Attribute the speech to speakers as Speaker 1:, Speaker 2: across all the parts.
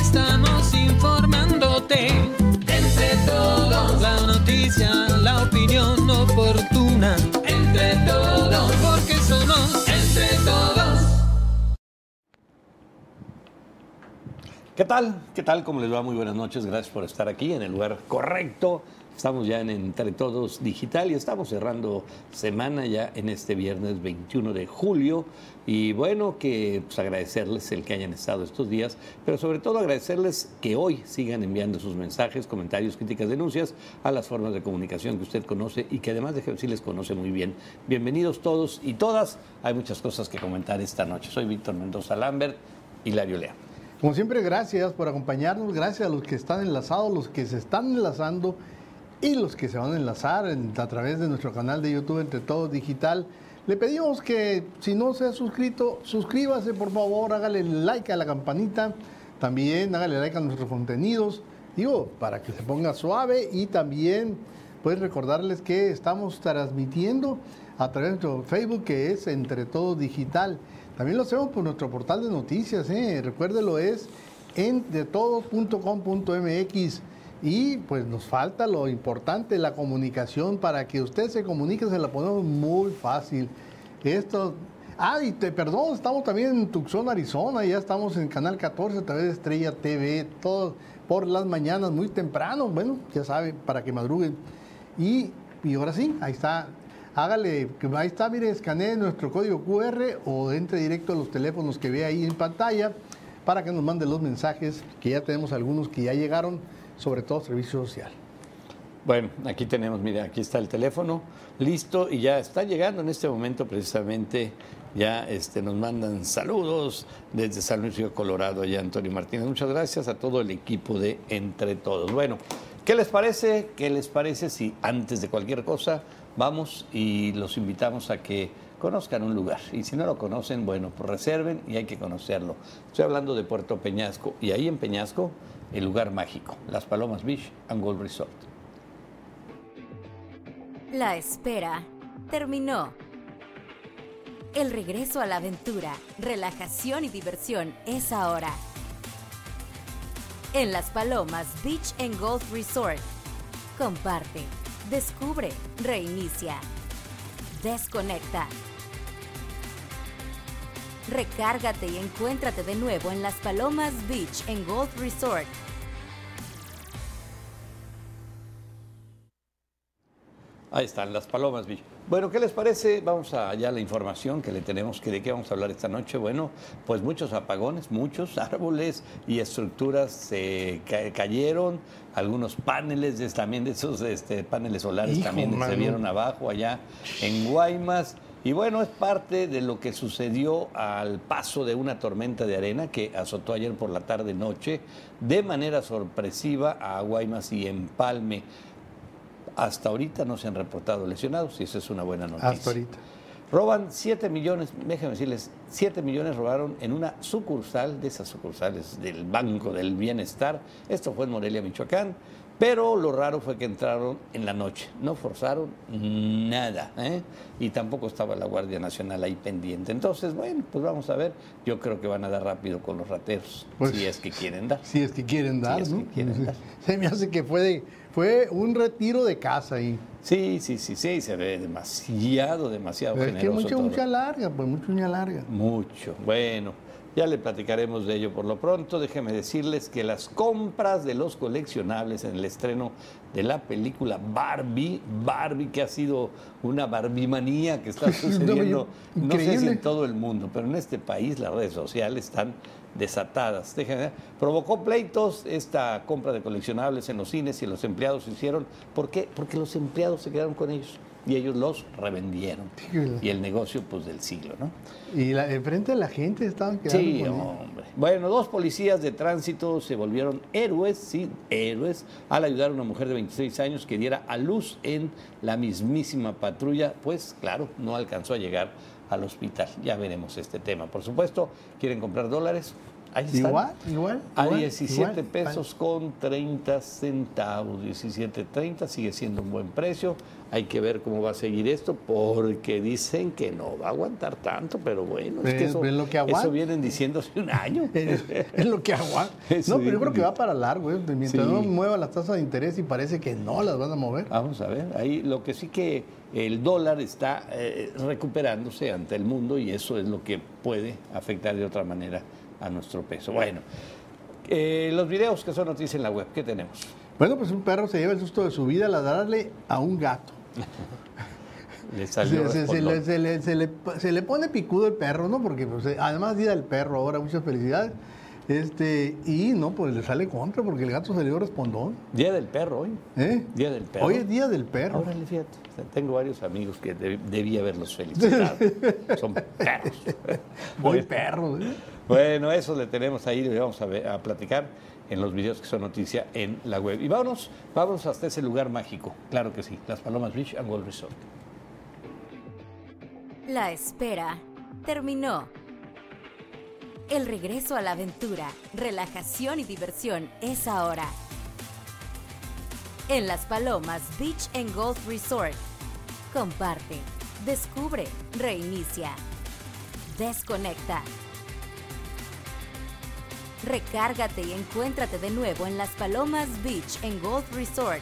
Speaker 1: estamos informándote. Entre todos, la noticia, la opinión oportuna. Entre todos, porque somos entre todos.
Speaker 2: ¿Qué tal? ¿Qué tal? ¿Cómo les va? Muy buenas noches. Gracias por estar aquí en el lugar correcto. Estamos ya en Entre Todos Digital y estamos cerrando semana ya en este viernes 21 de julio. Y bueno, que pues, agradecerles el que hayan estado estos días, pero sobre todo agradecerles que hoy sigan enviando sus mensajes, comentarios, críticas, denuncias a las formas de comunicación que usted conoce y que además de sí les conoce muy bien. Bienvenidos todos y todas. Hay muchas cosas que comentar esta noche. Soy Víctor Mendoza Lambert, Hilario Lea.
Speaker 3: Como siempre, gracias por acompañarnos, gracias a los que están enlazados, los que se están enlazando y los que se van a enlazar a través de nuestro canal de YouTube Entre Todos Digital. Le pedimos que si no se ha suscrito, suscríbase por favor, hágale like a la campanita, también hágale like a nuestros contenidos, digo, para que se ponga suave y también pues recordarles que estamos transmitiendo a través de nuestro Facebook que es Entre Todos Digital. También lo hacemos por nuestro portal de noticias, ¿eh? recuérdelo, es entretodos.com.mx. Y pues nos falta lo importante, la comunicación. Para que usted se comunique, se la ponemos muy fácil. Esto. Ah, y te, perdón, estamos también en Tucson, Arizona. Ya estamos en Canal 14 a través de Estrella TV. Todo por las mañanas, muy temprano. Bueno, ya sabe, para que madruguen. Y, y ahora sí, ahí está. Hágale, ahí está, mire, escanee nuestro código QR o entre directo a los teléfonos que ve ahí en pantalla para que nos mande los mensajes, que ya tenemos algunos que ya llegaron sobre todo servicio social.
Speaker 2: Bueno, aquí tenemos, mire, aquí está el teléfono, listo, y ya está llegando en este momento precisamente, ya este, nos mandan saludos desde San Luis Río Colorado, allá Antonio Martínez. Muchas gracias a todo el equipo de Entre Todos. Bueno, ¿qué les parece? ¿Qué les parece si antes de cualquier cosa vamos y los invitamos a que conozcan un lugar. Y si no lo conocen, bueno, pues reserven y hay que conocerlo. Estoy hablando de Puerto Peñasco y ahí en Peñasco el lugar mágico, Las Palomas Beach and Gold Resort.
Speaker 4: La espera terminó. El regreso a la aventura, relajación y diversión es ahora. En Las Palomas Beach and Golf Resort. Comparte, descubre, reinicia, desconecta. Recárgate y encuéntrate de nuevo en Las Palomas Beach en Golf Resort.
Speaker 2: Ahí están las Palomas Beach. Bueno, ¿qué les parece? Vamos allá a la información que le tenemos. Que ¿De qué vamos a hablar esta noche? Bueno, pues muchos apagones, muchos árboles y estructuras se cayeron. Algunos paneles, también de esos este, paneles solares también se vieron abajo allá en Guaymas. Y bueno, es parte de lo que sucedió al paso de una tormenta de arena que azotó ayer por la tarde-noche de manera sorpresiva a Guaymas y Empalme. Hasta ahorita no se han reportado lesionados y esa es una buena noticia.
Speaker 3: Hasta ahorita.
Speaker 2: Roban 7 millones, déjenme decirles, 7 millones robaron en una sucursal de esas sucursales del Banco del Bienestar. Esto fue en Morelia, Michoacán. Pero lo raro fue que entraron en la noche, no forzaron nada, ¿eh? y tampoco estaba la Guardia Nacional ahí pendiente. Entonces, bueno, pues vamos a ver. Yo creo que van a dar rápido con los rateros,
Speaker 3: pues,
Speaker 2: si es que quieren dar.
Speaker 3: Si es que quieren dar,
Speaker 2: si es que quieren dar.
Speaker 3: Se me hace que fue, fue un retiro de casa ahí.
Speaker 2: Sí, sí, sí, sí, se ve demasiado, demasiado
Speaker 3: Pero
Speaker 2: generoso.
Speaker 3: Es que mucha, mucha larga, pues mucha uña larga.
Speaker 2: Mucho. Bueno. Ya le platicaremos de ello por lo pronto. Déjenme decirles que las compras de los coleccionables en el estreno de la película Barbie, Barbie que ha sido una barbimanía que está sucediendo, no, sé si en todo el mundo, pero en este país las redes sociales están desatadas. Déjenme, provocó pleitos esta compra de coleccionables en los cines y los empleados hicieron. ¿Por qué? Porque los empleados se quedaron con ellos y ellos los revendieron. Y el negocio, pues, del siglo, ¿no?
Speaker 3: Y la, enfrente de la gente estaban quedando.
Speaker 2: Sí, hombre. Bueno, dos policías de tránsito se volvieron héroes, sí, héroes, al ayudar a una mujer de 26 años que diera a luz en la mismísima patrulla. Pues, claro, no alcanzó a llegar al hospital. Ya veremos este tema. Por supuesto, quieren comprar dólares. Ahí.
Speaker 3: Igual, igual.
Speaker 2: A
Speaker 3: igual,
Speaker 2: 17
Speaker 3: igual.
Speaker 2: pesos con 30 centavos. 17.30 sigue siendo un buen precio. Hay que ver cómo va a seguir esto porque dicen que no va a aguantar tanto, pero bueno, es que
Speaker 3: Es-
Speaker 2: eso,
Speaker 3: es lo que aguanta.
Speaker 2: eso vienen diciendo hace un año.
Speaker 3: Es, es lo que aguanta.
Speaker 2: Eso
Speaker 3: No, pero yo creo que va para largo. ¿eh? Mientras
Speaker 2: Sí.
Speaker 3: no mueva las tasas de interés y parece que no las van a mover.
Speaker 2: Vamos a ver, ahí lo que sí que el dólar está eh, recuperándose ante el mundo y eso es lo que puede afectar de otra manera a nuestro peso. Bueno, eh, los videos que son noticias en la web, ¿qué tenemos?
Speaker 3: Bueno, pues un perro se lleva el susto de su vida al darle a un gato.
Speaker 2: Le salió
Speaker 3: se- se le, se le- se le- se le pone picudo el perro, ¿no? Porque pues, eh, además día del perro ahora, muchas felicidades. Este, y no, pues le sale contra porque el gato dio respondón.
Speaker 2: Día del perro hoy.
Speaker 3: ¿eh?
Speaker 2: Día del perro.
Speaker 3: Hoy es día del perro.
Speaker 2: Órale, fíjate. Tengo varios amigos que deb- debí haberlos felicitado. Son perros.
Speaker 3: Muy perro. ¿eh?
Speaker 2: Bueno, eso le tenemos ahí, le vamos a, platicar en los videos que son noticia en la web. Y vámonos, vámonos hasta ese lugar mágico. Claro que sí, Las Palomas Beach and World Resort.
Speaker 4: La espera terminó. El regreso a la aventura, relajación y diversión es ahora. En Las Palomas Beach and Golf Resort. Comparte, descubre, reinicia, desconecta. Recárgate y encuéntrate de nuevo en Las Palomas Beach and Golf Resort.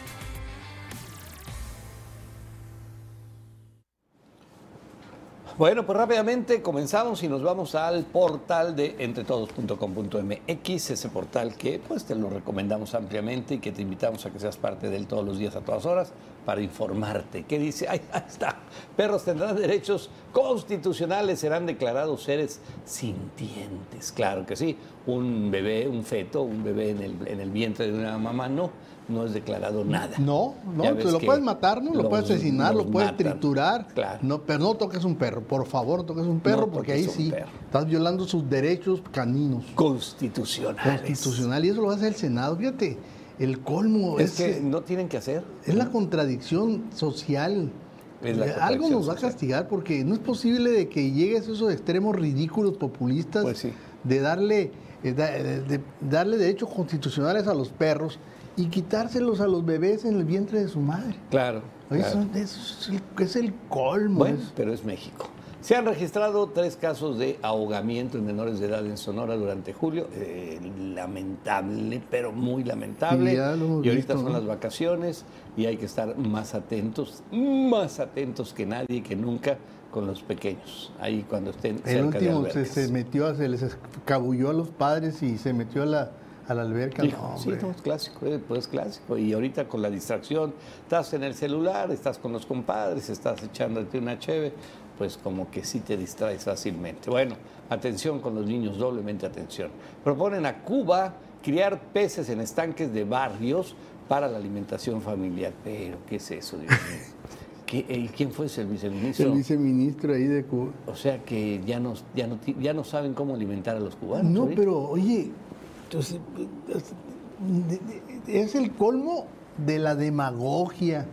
Speaker 2: Bueno, pues rápidamente comenzamos y nos vamos al portal de entretodos.com.mx, ese portal que pues te lo recomendamos ampliamente y que te invitamos a que seas parte de él todos los días a todas horas para informarte. ¿Qué dice? Ahí está. Perros tendrán derechos constitucionales, serán declarados seres sintientes. Claro que sí. Un bebé, un feto, un bebé en el, en el vientre de una mamá no, no es declarado nada.
Speaker 3: No, no, te lo puedes matar, ¿no? Lo puedes asesinar, lo puedes
Speaker 2: matan.
Speaker 3: triturar.
Speaker 2: Claro.
Speaker 3: No, pero no toques un perro, por favor, no toques un perro,
Speaker 2: No
Speaker 3: porque ahí sí
Speaker 2: perro.
Speaker 3: estás violando sus derechos caninos.
Speaker 2: Constitucionales.
Speaker 3: Constitucional, y eso lo hace el Senado. Fíjate, el colmo
Speaker 2: Es
Speaker 3: es,
Speaker 2: que no tienen que hacer.
Speaker 3: es la contradicción social. Algo nos va a
Speaker 2: social.
Speaker 3: castigar porque no es posible de que llegues a esos extremos ridículos populistas
Speaker 2: Pues sí.
Speaker 3: de darle eh, de darle derechos constitucionales a los perros y quitárselos a los bebés en el vientre de su madre.
Speaker 2: Claro.
Speaker 3: Oye,
Speaker 2: claro.
Speaker 3: Eso, eso es, el, es el colmo.
Speaker 2: Bueno, pero es México. Se han registrado tres casos de ahogamiento en menores de edad en Sonora durante julio. Eh, lamentable, pero muy lamentable.
Speaker 3: Sí, ya lo hemos
Speaker 2: y ahorita
Speaker 3: visto,
Speaker 2: son
Speaker 3: ¿no?
Speaker 2: las vacaciones y hay que estar más atentos, más atentos que nadie, que nunca con los pequeños. Ahí cuando estén
Speaker 3: el
Speaker 2: cerca de
Speaker 3: último se,
Speaker 2: albercas.
Speaker 3: se metió, se les escabulló a los padres y se metió a la, a la alberca.
Speaker 2: Hijo,
Speaker 3: No,
Speaker 2: sí, no, es clásico, eh, pues es clásico. Y ahorita con la distracción, estás en el celular, estás con los compadres, estás echándote una cheve, pues como que sí te distraes fácilmente. Bueno, atención con los niños, doblemente atención. Proponen a Cuba criar peces en estanques de barrios para la alimentación familiar. Pero, ¿qué es eso, Dios mío? ¿Qué- eh, ¿Quién fue ese viceministro?
Speaker 3: El viceministro ahí de Cuba.
Speaker 2: O sea que ya no, ya, no, ya no saben cómo alimentar a los cubanos.
Speaker 3: No,
Speaker 2: ahorita.
Speaker 3: pero oye, entonces, es- el colmo de la demagogia.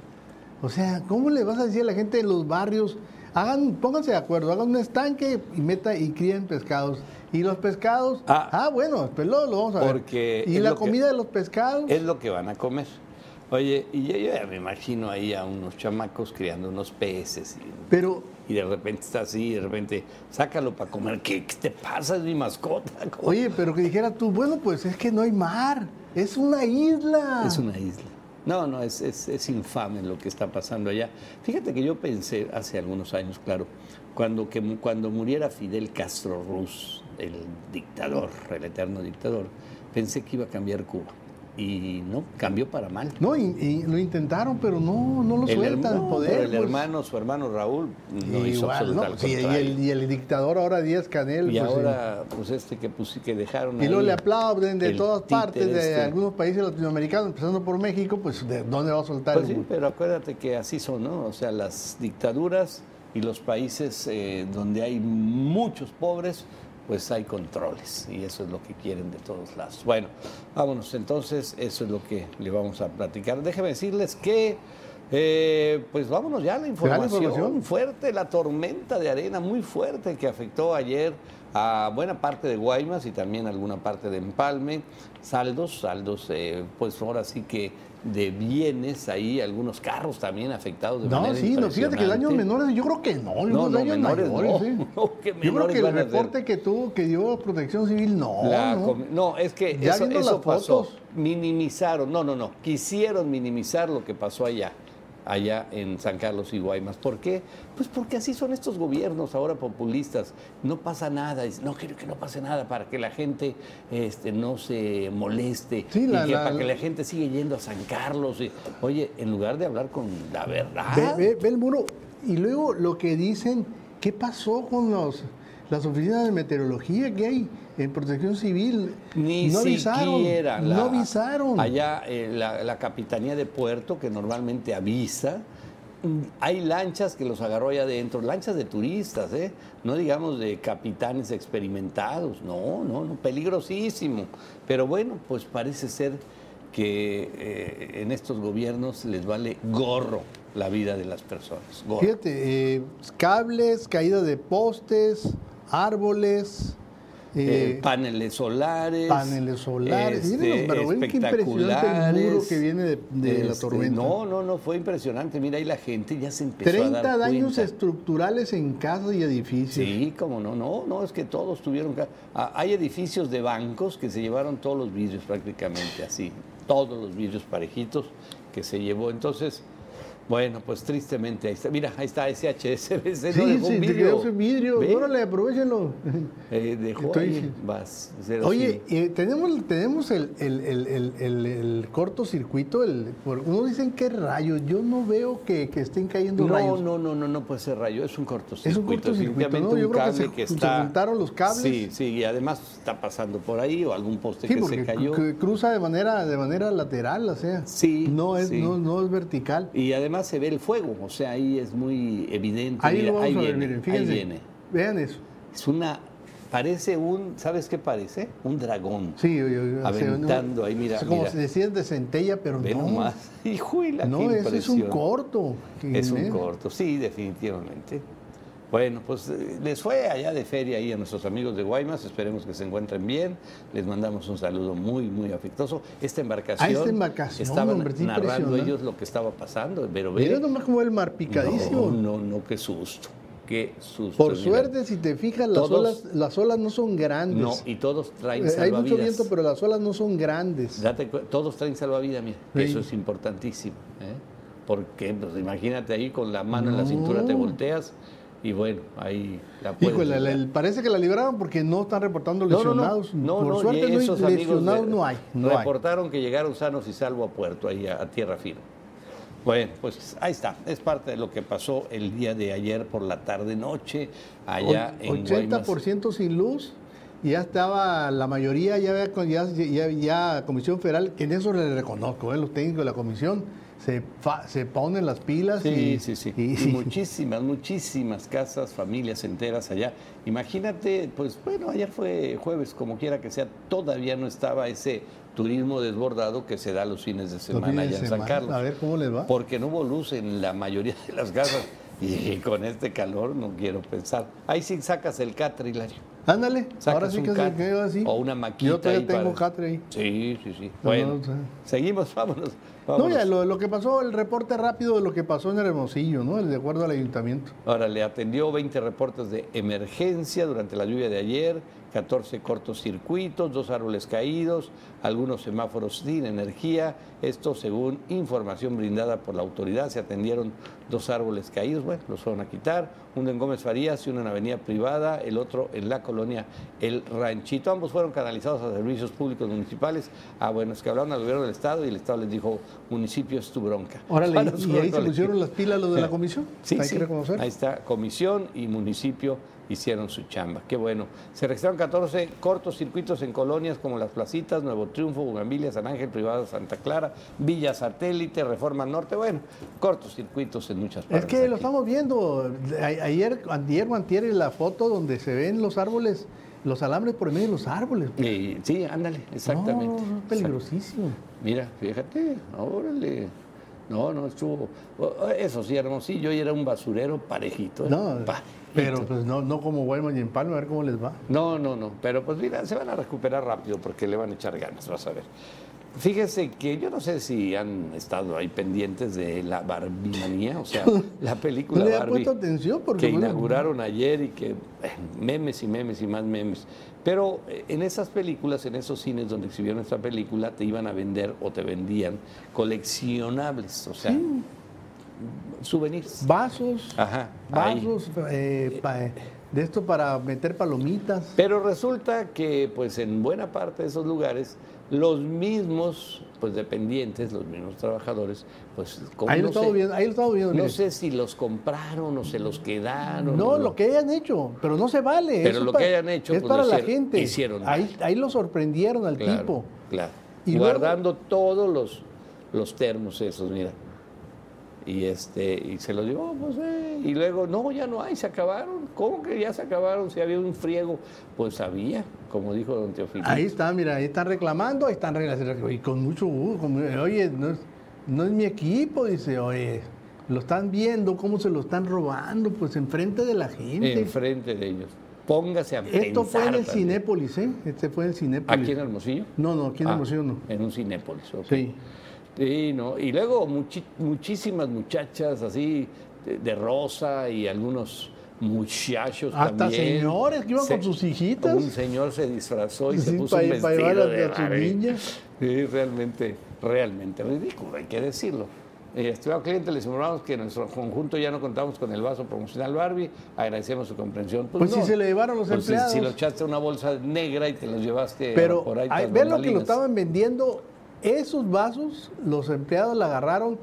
Speaker 3: O sea, ¿cómo le vas a decir a la gente de los barrios? Hagan, pónganse de acuerdo, hagan un estanque y meta y críen pescados. Y los pescados,
Speaker 2: Ah.
Speaker 3: ah, bueno, pues lo, lo vamos a ver.
Speaker 2: Porque
Speaker 3: Y
Speaker 2: es
Speaker 3: la
Speaker 2: que-
Speaker 3: comida de los pescados.
Speaker 2: Es lo que van a comer. Oye, y yo, yo ya me imagino ahí a unos chamacos criando unos peces y,
Speaker 3: Pero
Speaker 2: y de repente está así, de repente, sácalo para comer. ¿Qué, qué te pasa? Es mi mascota. ¿Cómo?
Speaker 3: Oye, pero que dijera tú, bueno, pues es que no hay mar, es una isla.
Speaker 2: Es una isla. No, no, es, es, es infame lo que está pasando allá. Fíjate que yo pensé hace algunos años, claro, cuando, que, cuando muriera Fidel Castro Ruz, el dictador, el eterno dictador, pensé que iba a cambiar Cuba. Y no, cambió para mal.
Speaker 3: No, y, y lo intentaron, pero no, no lo
Speaker 2: El,
Speaker 3: sueltan el
Speaker 2: hermano,
Speaker 3: poder.
Speaker 2: pero el
Speaker 3: pues.
Speaker 2: hermano, su hermano Raúl, no hizo
Speaker 3: Igual,
Speaker 2: absolutamente
Speaker 3: ¿no? Sí, y, el, y el dictador ahora Díaz Canel.
Speaker 2: Y
Speaker 3: pues,
Speaker 2: ahora, pues este que, pus- que dejaron.
Speaker 3: Y luego le aplauden de todas partes, de
Speaker 2: este.
Speaker 3: algunos países latinoamericanos, empezando por México, pues ¿de dónde va a soltar
Speaker 2: Pues
Speaker 3: el
Speaker 2: sí, pero acuérdate que así son, ¿no? O sea, las dictaduras y los países eh, donde hay muchos pobres, pues hay controles y eso es lo que quieren de todos lados. Bueno, vámonos entonces, eso es lo que le vamos a platicar. Déjenme decirles que, eh, pues vámonos ya a la
Speaker 3: da la
Speaker 2: información.
Speaker 3: información?
Speaker 2: Fuerte, la tormenta de arena muy fuerte que afectó ayer a buena parte de Guaymas y también alguna parte de Empalme. Saldos, saldos, eh, pues ahora sí que de bienes ahí, algunos carros también afectados de
Speaker 3: No,
Speaker 2: manera
Speaker 3: sí, no, fíjate que daños
Speaker 2: impresionante.
Speaker 3: menores, yo creo que no,
Speaker 2: No, no,
Speaker 3: daños
Speaker 2: menores
Speaker 3: mayores,
Speaker 2: no,
Speaker 3: sí.
Speaker 2: no, que
Speaker 3: Yo creo que el reporte que tuvo, que dio Protección Civil, no,
Speaker 2: La
Speaker 3: no.
Speaker 2: es que
Speaker 3: Ya
Speaker 2: eso, eso pasó.
Speaker 3: fotos.
Speaker 2: Minimizaron, no, no, no. Quisieron minimizar lo que pasó allá, allá en San Carlos y Guaymas. ¿Por qué? Pues porque así son estos gobiernos ahora populistas. No pasa nada, no quiero que no pase nada para que la gente este, no se moleste
Speaker 3: Sí,
Speaker 2: y que
Speaker 3: la-
Speaker 2: para que la gente siga yendo a San Carlos. y- oye, en lugar de hablar con la verdad.
Speaker 3: Ve, ve- ve el muro. Y luego lo que dicen, ¿qué pasó con los, las oficinas de meteorología que hay en Protección Civil?
Speaker 2: Ni
Speaker 3: no avisaron.
Speaker 2: siquiera. la-
Speaker 3: no avisaron.
Speaker 2: Allá eh, la, la Capitanía de Puerto, que normalmente avisa, mm, hay lanchas que los agarró allá adentro, lanchas de turistas, ¿eh? no digamos de capitanes experimentados, no, no, no, peligrosísimo. Pero bueno, pues parece ser que eh, en estos gobiernos les vale gorro la vida de las personas. Gorro.
Speaker 3: Fíjate, eh, cables, caída de postes, árboles,
Speaker 2: Eh,
Speaker 3: eh,
Speaker 2: paneles solares.
Speaker 3: paneles solares.
Speaker 2: este,
Speaker 3: Miren, pero ven qué impresionante el muro que viene de, de la
Speaker 2: Este,
Speaker 3: tormenta.
Speaker 2: No, no, no, fue impresionante. Mira, ahí la gente ya se empezó a
Speaker 3: 30
Speaker 2: dar
Speaker 3: daños
Speaker 2: cuenta.
Speaker 3: estructurales en casas y edificios.
Speaker 2: Sí, como no, no, no, es que todos tuvieron... Ah, Hay edificios de bancos que se llevaron todos los vidrios prácticamente así, todos los vidrios parejitos que se llevó. Entonces, bueno, pues tristemente ahí está. Mira, ahí está SHSBC,
Speaker 3: Sí,
Speaker 2: no dejó
Speaker 3: sí,
Speaker 2: un
Speaker 3: te
Speaker 2: vidrio.
Speaker 3: ese vidrio.
Speaker 2: Ve,
Speaker 3: Órale, aprovechenlo.
Speaker 2: eh, dejó
Speaker 3: Estoy-
Speaker 2: ahí, vas,
Speaker 3: Oye, eh, tenemos, tenemos el, el, el, el, cortocircuito. El, por- unos dicen que rayos. Yo no veo que, que estén cayendo
Speaker 2: No,
Speaker 3: rayos.
Speaker 2: no, no, no, no puede ser rayo, es un cortocircuito.
Speaker 3: Es un cortocircuito, ¿no? Yo
Speaker 2: un
Speaker 3: creo que
Speaker 2: cable
Speaker 3: se-
Speaker 2: que
Speaker 3: se
Speaker 2: está.
Speaker 3: juntaron los cables.
Speaker 2: Sí, sí, y además está pasando por ahí o algún poste
Speaker 3: Sí,
Speaker 2: que se cayó.
Speaker 3: cru- cruza de manera, de manera lateral, o sea.
Speaker 2: Sí,
Speaker 3: No es,
Speaker 2: sí.
Speaker 3: no, no es vertical.
Speaker 2: Y además se ve el fuego, o sea, ahí es muy evidente.
Speaker 3: Ahí
Speaker 2: Mira,
Speaker 3: lo vamos
Speaker 2: ahí
Speaker 3: a ver,
Speaker 2: viene,
Speaker 3: miren,
Speaker 2: ahí
Speaker 3: fíjense.
Speaker 2: viene.
Speaker 3: Vean eso.
Speaker 2: Es una, parece un, ¿sabes qué parece? Un dragón.
Speaker 3: Sí, yo- yo-
Speaker 2: Aventando ahí, mira,
Speaker 3: Es como
Speaker 2: mira.
Speaker 3: si decías de centella, pero
Speaker 2: Ve
Speaker 3: no.
Speaker 2: nomás. Hijuela,
Speaker 3: No, ese es un corto.
Speaker 2: Es un
Speaker 3: ¿Eh?
Speaker 2: corto, sí, definitivamente. Bueno, pues eh, les fue allá de feria ahí a nuestros amigos de Guaymas, esperemos que se encuentren bien, les mandamos un saludo muy, muy afectuoso. Esta embarcación,
Speaker 3: Ah, esta embarcación,
Speaker 2: estaban
Speaker 3: hombre,
Speaker 2: narrando ellos lo que estaba pasando, pero
Speaker 3: Mira nomás como el mar picadísimo.
Speaker 2: no, no, no, qué susto, qué susto.
Speaker 3: Por suerte, si te fijas, las
Speaker 2: Todos-
Speaker 3: olas, las olas no son grandes.
Speaker 2: No, y todos traen
Speaker 3: Eh, Hay mucho
Speaker 2: salvavidas.
Speaker 3: viento, pero las olas no son grandes.
Speaker 2: Date todos traen salvavidas, mira,
Speaker 3: Sí.
Speaker 2: eso es importantísimo. ¿eh? Porque, pues imagínate ahí con la mano en la cintura te volteas y bueno, ahí la
Speaker 3: Híjole, la- parece que la liberaron porque no están reportando
Speaker 2: No, no, no.
Speaker 3: lesionados.
Speaker 2: No,
Speaker 3: Por suerte no hay
Speaker 2: esos
Speaker 3: lesionados,
Speaker 2: de-
Speaker 3: no hay. No hay.
Speaker 2: reportaron que llegaron sanos y salvo a puerto, ahí a, a tierra firme. Bueno, pues ahí está. Es parte de lo que pasó el día de ayer por la tarde-noche allá
Speaker 3: O-
Speaker 2: en Guaymas.
Speaker 3: 80% sin luz. Ya estaba la mayoría, ya había ya, ya, ya Comisión Federal, que en eso le reconozco, ¿eh? los técnicos de la Comisión se, fa- se ponen las pilas.
Speaker 2: Sí,
Speaker 3: y,
Speaker 2: sí, sí.
Speaker 3: y-
Speaker 2: Y muchísimas, muchísimas casas, familias enteras allá. Imagínate, pues bueno, ayer fue jueves, como quiera que sea, todavía no estaba ese turismo desbordado que se da los fines de semana allá en San. Carlos.
Speaker 3: A ver cómo les va.
Speaker 2: Porque no hubo luz en la mayoría de las casas. Y con este calor no quiero pensar. Ahí sí sacas el catre, Hilario.
Speaker 3: Ándale, ahora sí que se quedó así.
Speaker 2: O una maquita
Speaker 3: Yo todavía
Speaker 2: ahí
Speaker 3: tengo
Speaker 2: para-
Speaker 3: catre ahí.
Speaker 2: Sí, sí, sí.
Speaker 3: No,
Speaker 2: Bueno,
Speaker 3: no,
Speaker 2: seguimos, vámonos.
Speaker 3: No, ya, lo, lo que pasó, el reporte rápido de lo que pasó en el Hermosillo, ¿no? El de acuerdo al ayuntamiento.
Speaker 2: Ahora le atendió 20 reportes de emergencia durante la lluvia de ayer, 14 cortocircuitos, dos árboles caídos, algunos semáforos sin energía. Esto según información brindada por la autoridad. Se atendieron dos árboles caídos, bueno, los fueron a quitar, uno en Gómez Farías y uno en Avenida Privada, el otro en la colonia El Ranchito. Ambos fueron canalizados a servicios públicos municipales. Ah, bueno, es que hablaron al gobierno del Estado y el Estado les dijo, municipio es tu bronca.
Speaker 3: Órale, y, ahí se pusieron las pilas los de la comisión.
Speaker 2: Sí,
Speaker 3: Hay
Speaker 2: sí.
Speaker 3: que reconocer.
Speaker 2: Ahí está, comisión y municipio hicieron su chamba. Qué bueno. Se registraron 14 cortocircuitos en colonias como Las Placitas, Nuevo Triunfo, Bugambilia, San Ángel, Privada, Santa Clara, Villa Satélite, Reforma Norte. Bueno, cortocircuitos en muchas partes.
Speaker 3: Es que lo estamos viendo. Ayer, ayer antier, la foto donde se ven los árboles, los alambres por en medio de los árboles.
Speaker 2: Y- sí, ándale, exactamente.
Speaker 3: No, no, es peligrosísimo.
Speaker 2: Mira, fíjate, órale. No, no, estuvo. Eso sí, hermosillo, era un basurero parejito.
Speaker 3: No,
Speaker 2: Parejito.
Speaker 3: pero pues no, no como Guaymas y en Palma, a ver cómo les va.
Speaker 2: No, no, no. Pero pues mira, se van a recuperar rápido porque le van a echar ganas, vas a ver. Fíjese que yo no sé si han estado ahí pendientes de la Barbimanía, o sea, la película
Speaker 3: No le
Speaker 2: Barbie
Speaker 3: puesto atención porque,
Speaker 2: que
Speaker 3: bueno,
Speaker 2: inauguraron ayer y que eh, memes y memes y más memes. Pero eh, en esas películas, en esos cines donde exhibieron esta película, te iban a vender o te vendían coleccionables, o sea, souvenirs.
Speaker 3: Vasos,
Speaker 2: Ajá,
Speaker 3: vasos eh, pa- de esto para meter palomitas.
Speaker 2: Pero resulta que, pues, en buena parte de esos lugares, los mismos, pues, dependientes, los mismos trabajadores, pues, como
Speaker 3: Ahí lo
Speaker 2: no sé,
Speaker 3: viendo, ahí lo viendo.
Speaker 2: no sé si los compraron o se los quedaron.
Speaker 3: No,
Speaker 2: o
Speaker 3: lo que hayan hecho, pero no se vale.
Speaker 2: Pero
Speaker 3: eso
Speaker 2: lo
Speaker 3: pa-
Speaker 2: que hayan hecho,
Speaker 3: es
Speaker 2: pues,
Speaker 3: para la
Speaker 2: hicieron-
Speaker 3: gente.
Speaker 2: hicieron
Speaker 3: ahí, ahí lo sorprendieron al
Speaker 2: Claro,
Speaker 3: tipo.
Speaker 2: Claro.
Speaker 3: Y
Speaker 2: Guardando todos los, los termos esos, mira. Y este, y se los llevó, pues, eh, y luego, no, ya no hay, se acabaron. ¿Cómo que ya se acabaron? Si había un friego, pues había, como dijo don Teofilio.
Speaker 3: Ahí está, mira, ahí están reclamando, ahí están reclamando. Y con mucho gusto, oye, no es, no es mi equipo, dice, oye, lo están viendo, cómo se lo están robando, pues enfrente de la gente.
Speaker 2: enfrente de ellos. Póngase a
Speaker 3: Esto fue en el
Speaker 2: también.
Speaker 3: Cinépolis, ¿eh? Este fue en el Cinépolis.
Speaker 2: ¿Aquí en Hermosillo?
Speaker 3: No, no, aquí en
Speaker 2: Ah,
Speaker 3: Hermosillo no.
Speaker 2: En un Cinépolis, ok.
Speaker 3: Sí.
Speaker 2: Sí, ¿no? Y luego muchísimas muchachas así de, de rosa y algunos muchachos
Speaker 3: Hasta
Speaker 2: también.
Speaker 3: señores que iban con sus hijitas.
Speaker 2: Un señor se disfrazó y se puso
Speaker 3: pa-
Speaker 2: un vestido de
Speaker 3: a niñas.
Speaker 2: Sí, realmente, realmente ridículo, hay que decirlo. Eh, estimado cliente, les informamos que en nuestro conjunto ya no contamos con el vaso promocional Barbie. Agradecemos su comprensión.
Speaker 3: Pues sí se le llevaron los
Speaker 2: Pues si-
Speaker 3: empleados.
Speaker 2: Si, lo echaste a una bolsa negra y te los llevaste
Speaker 3: Pero
Speaker 2: por ahí. tras
Speaker 3: ven lo que lo estaban vendiendo. Esos vasos, los empleados la agarraron,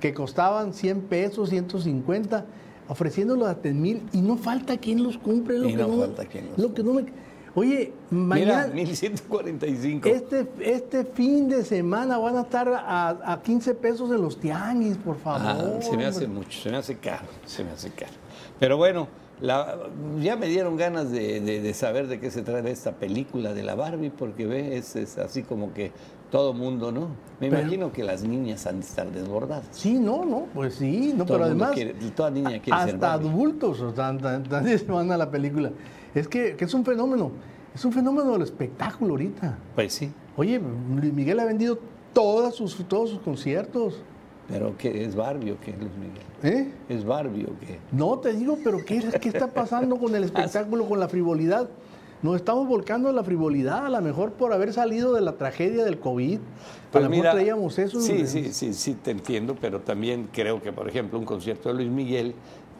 Speaker 3: que costaban 100 pesos, 150, ofreciéndolos a 10 mil, y no falta quien los compre. Lo
Speaker 2: Y
Speaker 3: que
Speaker 2: no
Speaker 3: no,
Speaker 2: falta quien los
Speaker 3: lo que no me- Oye,
Speaker 2: Mira,
Speaker 3: mañana,
Speaker 2: 1145.
Speaker 3: este, este fin de semana van a estar a, a 15 pesos en los tianguis, por
Speaker 2: Ah,
Speaker 3: favor.
Speaker 2: se me hace mucho, se me hace caro, se me hace caro. Pero bueno, la- ya me dieron ganas de, de- de saber de qué se trata esta película de la Barbie, porque ve, es, es así como que todo mundo, ¿no? Me
Speaker 3: Pero-
Speaker 2: imagino que las niñas han de estar desbordadas.
Speaker 3: Sí, no, no, pues sí, no,
Speaker 2: Todo
Speaker 3: pero además
Speaker 2: quiere- toda niña quiere ser
Speaker 3: hasta
Speaker 2: Barbie.
Speaker 3: adultos o sea, tan- se van a la película. Es que, que es un fenómeno, es un fenómeno del espectáculo ahorita.
Speaker 2: Pues sí,
Speaker 3: Oye, Luis Miguel ha vendido todas sus, todos sus conciertos.
Speaker 2: pero ¿qué es Barbie o qué, Luis Miguel?
Speaker 3: ¿eh?
Speaker 2: ¿Es Barbie o qué?
Speaker 3: No, te digo, pero ¿qué, ¿qué está pasando con el espectáculo, con la frivolidad? Nos estamos volcando a la frivolidad, a lo mejor por haber salido de la tragedia del COVID. a lo mejor traíamos eso.
Speaker 2: Pues Sí, sí, sí, sí, te entiendo, pero también creo que, por ejemplo, un concierto de Luis Miguel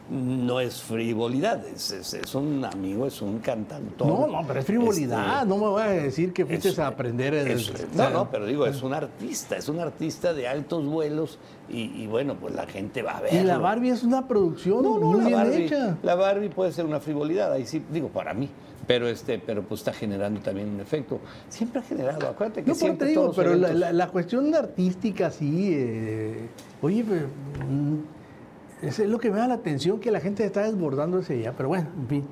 Speaker 2: no es frivolidad, es, es- es un amigo, es un cantautor.
Speaker 3: No, no, pero es frivolidad.
Speaker 2: Este,
Speaker 3: no me voy a decir que fuiste
Speaker 2: es-
Speaker 3: a aprender. el-
Speaker 2: no, no, pero digo, es un artista, es un artista de altos vuelos y, y bueno, pues la gente va a ver.
Speaker 3: Y la Barbie es una producción
Speaker 2: No, no,
Speaker 3: muy
Speaker 2: la
Speaker 3: bien
Speaker 2: Barbie,
Speaker 3: hecha.
Speaker 2: la Barbie puede ser una frivolidad, ahí sí, digo, para mí. Pero este, pero pues está generando también un efecto. Siempre ha generado, acuérdate que
Speaker 3: No,
Speaker 2: siempre
Speaker 3: te digo,
Speaker 2: todos
Speaker 3: pero la,
Speaker 2: eventos-
Speaker 3: la- la cuestión artística sí. eh, oye, pero, mm, es lo que me da la atención, que la gente está desbordando ese ya. Pero bueno, en fin.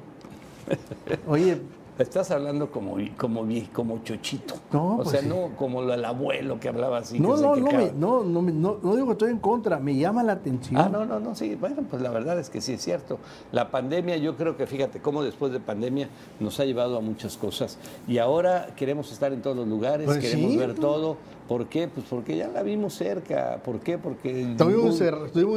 Speaker 3: Oye,
Speaker 2: Estás hablando como, como, como chochito.
Speaker 3: No,
Speaker 2: o
Speaker 3: pues
Speaker 2: sea,
Speaker 3: sí.
Speaker 2: no como el abuelo que hablaba así.
Speaker 3: no,
Speaker 2: que
Speaker 3: no, no, me- no, no, me- no, no digo que estoy en contra, me llama la atención.
Speaker 2: Ah, no, no, no, sí. Bueno, pues la verdad es que sí es cierto. La pandemia, yo creo que fíjate cómo después de pandemia nos ha llevado a muchas cosas. Y ahora queremos estar en todos los lugares,
Speaker 3: Pues
Speaker 2: queremos
Speaker 3: sí.
Speaker 2: ver todo. ¿Por qué? Pues porque ya la vimos cerca. ¿Por qué? Porque
Speaker 3: Estuvimos,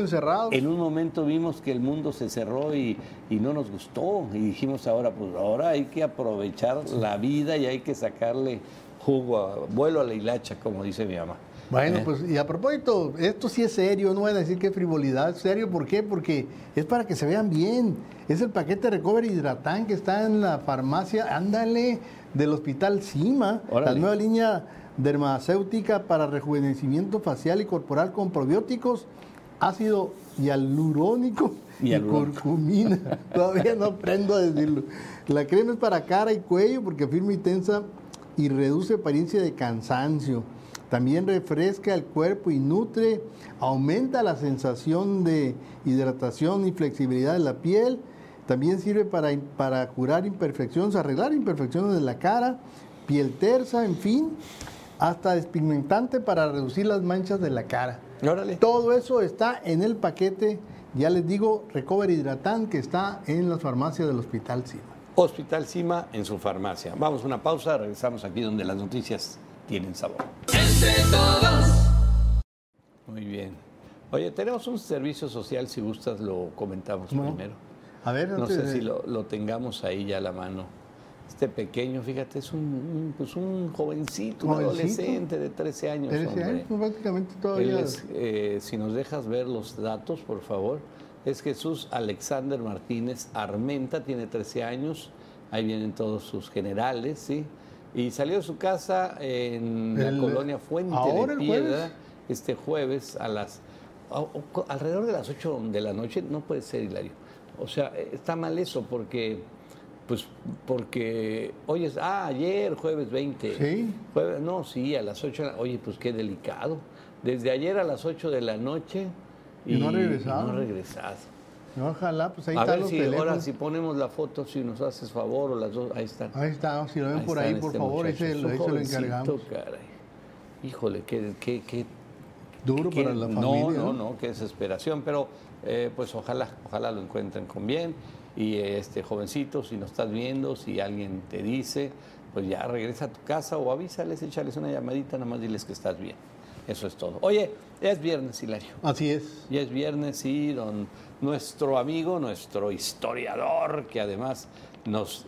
Speaker 3: encerrados.
Speaker 2: en un momento vimos que el mundo se cerró y, y no nos gustó. Y dijimos ahora, pues ahora hay que aprovechar la vida y hay que sacarle jugo, a, vuelo a la hilacha, como dice mi mamá.
Speaker 3: Bueno,
Speaker 2: ¿Eh?
Speaker 3: pues y a propósito, esto sí es serio, no van a decir que es frivolidad, es serio, ¿por qué? Porque es para que se vean bien. Es el paquete Recovery Hidratán que está en la farmacia, ándale, del Hospital Cima, la nueva línea dermacéutica para rejuvenecimiento facial y corporal con probióticos, ácido hialurónico y
Speaker 2: Hialurónico.
Speaker 3: curcumina. Todavía no aprendo a decirlo. La crema es para cara y cuello porque firma y tensa y reduce apariencia de cansancio. También refresca el cuerpo y nutre, aumenta la sensación de hidratación y flexibilidad de la piel. También sirve para, para curar imperfecciones, arreglar imperfecciones de la cara, piel tersa, en fin, hasta despigmentante para reducir las manchas de la cara.
Speaker 2: Órale.
Speaker 3: Todo eso está en el paquete, ya les digo, Recover Hidratán, que está en las farmacias del Hospital Cima.
Speaker 2: Hospital Cima en su farmacia. Vamos a una pausa, regresamos aquí donde las noticias tienen sabor.
Speaker 1: Entre todos.
Speaker 2: Muy bien. Oye, tenemos un servicio social, si gustas lo comentamos
Speaker 3: No.
Speaker 2: primero.
Speaker 3: A ver,
Speaker 2: No
Speaker 3: antes
Speaker 2: sé si lo, lo tengamos ahí ya a la mano. Este pequeño, fíjate, es un, un, pues un jovencito, un adolescente de 13 años.
Speaker 3: 13
Speaker 2: hombre.
Speaker 3: años, pues, prácticamente todavía.
Speaker 2: es, eh, si nos dejas ver los datos, por favor, es Jesús Alexander Martínez Armenta, tiene 13 años, ahí vienen todos sus generales, ¿sí? Y salió de su casa en
Speaker 3: El-
Speaker 2: la colonia Fuente
Speaker 3: ahora
Speaker 2: de
Speaker 3: el
Speaker 2: Piedra
Speaker 3: jueves.
Speaker 2: este jueves a las a- alrededor de las 8 de la noche, no puede ser Hilario. O sea, eh, está mal eso porque pues porque hoy es ah, ayer jueves 20.
Speaker 3: Sí.
Speaker 2: Jueves- no, sí, a las 8. de la- Oye, pues qué delicado. Desde ayer a las 8 de la noche
Speaker 3: Y no ha regresado.
Speaker 2: no ha regresado.
Speaker 3: No, ojalá, pues ahí
Speaker 2: a
Speaker 3: están
Speaker 2: ver
Speaker 3: los
Speaker 2: si
Speaker 3: teléfonos.
Speaker 2: ahora si ponemos la foto, si nos haces favor o las dos, ahí están.
Speaker 3: Ahí está, si lo ven por ahí,
Speaker 2: este
Speaker 3: por favor, ahí
Speaker 2: muchacho.
Speaker 3: se,
Speaker 2: Es
Speaker 3: lo- encargamos.
Speaker 2: caray. Híjole, qué, qué, qué
Speaker 3: Duro
Speaker 2: que-
Speaker 3: para la
Speaker 2: no,
Speaker 3: familia.
Speaker 2: No, no, qué desesperación, pero eh, pues ojalá, ojalá lo encuentren con bien. Y este jovencito, si nos estás viendo, si alguien te dice, pues ya regresa a tu casa o avísales, échales una llamadita, nada más diles que estás bien. Eso es todo. Oye, ya es viernes, Hilario.
Speaker 3: Así es.
Speaker 2: Ya es viernes y don, nuestro amigo, nuestro historiador, que además nos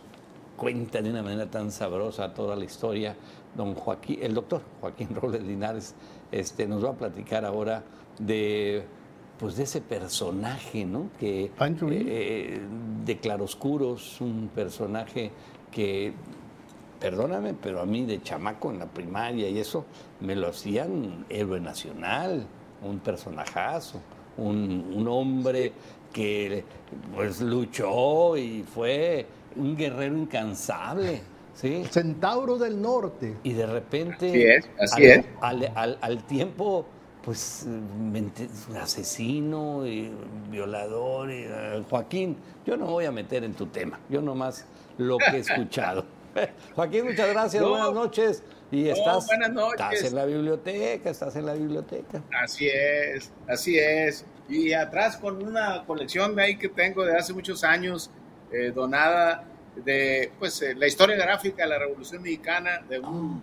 Speaker 2: cuenta de una manera tan sabrosa toda la historia, don Joaquín, el doctor Joaquín Robles Linares, este, nos va a platicar ahora de pues de ese personaje, ¿no? Que
Speaker 3: Pancho Villa.
Speaker 2: eh, de claroscuros, un personaje que perdóname, pero a mí de chamaco en la primaria y eso me lo hacían héroe nacional, un personajazo, un, un hombre que pues luchó y fue un guerrero incansable, ¿sí?
Speaker 3: Centauro del Norte.
Speaker 2: Y de repente,
Speaker 5: Así es, así
Speaker 2: al,
Speaker 5: es.
Speaker 2: Al, al- al tiempo, pues, asesino, y violador, y, eh, Joaquín, yo no voy a meter en tu tema, yo nomás lo que he escuchado. Joaquín, muchas gracias,
Speaker 5: No.
Speaker 2: buenas noches. Y
Speaker 5: No,
Speaker 2: estás,
Speaker 5: buenas noches.
Speaker 2: estás en la biblioteca, estás en la biblioteca.
Speaker 5: Así es, así es. Y atrás con una colección de ahí que tengo de hace muchos años, eh, donada de pues eh, la historia gráfica de la Revolución Mexicana, de un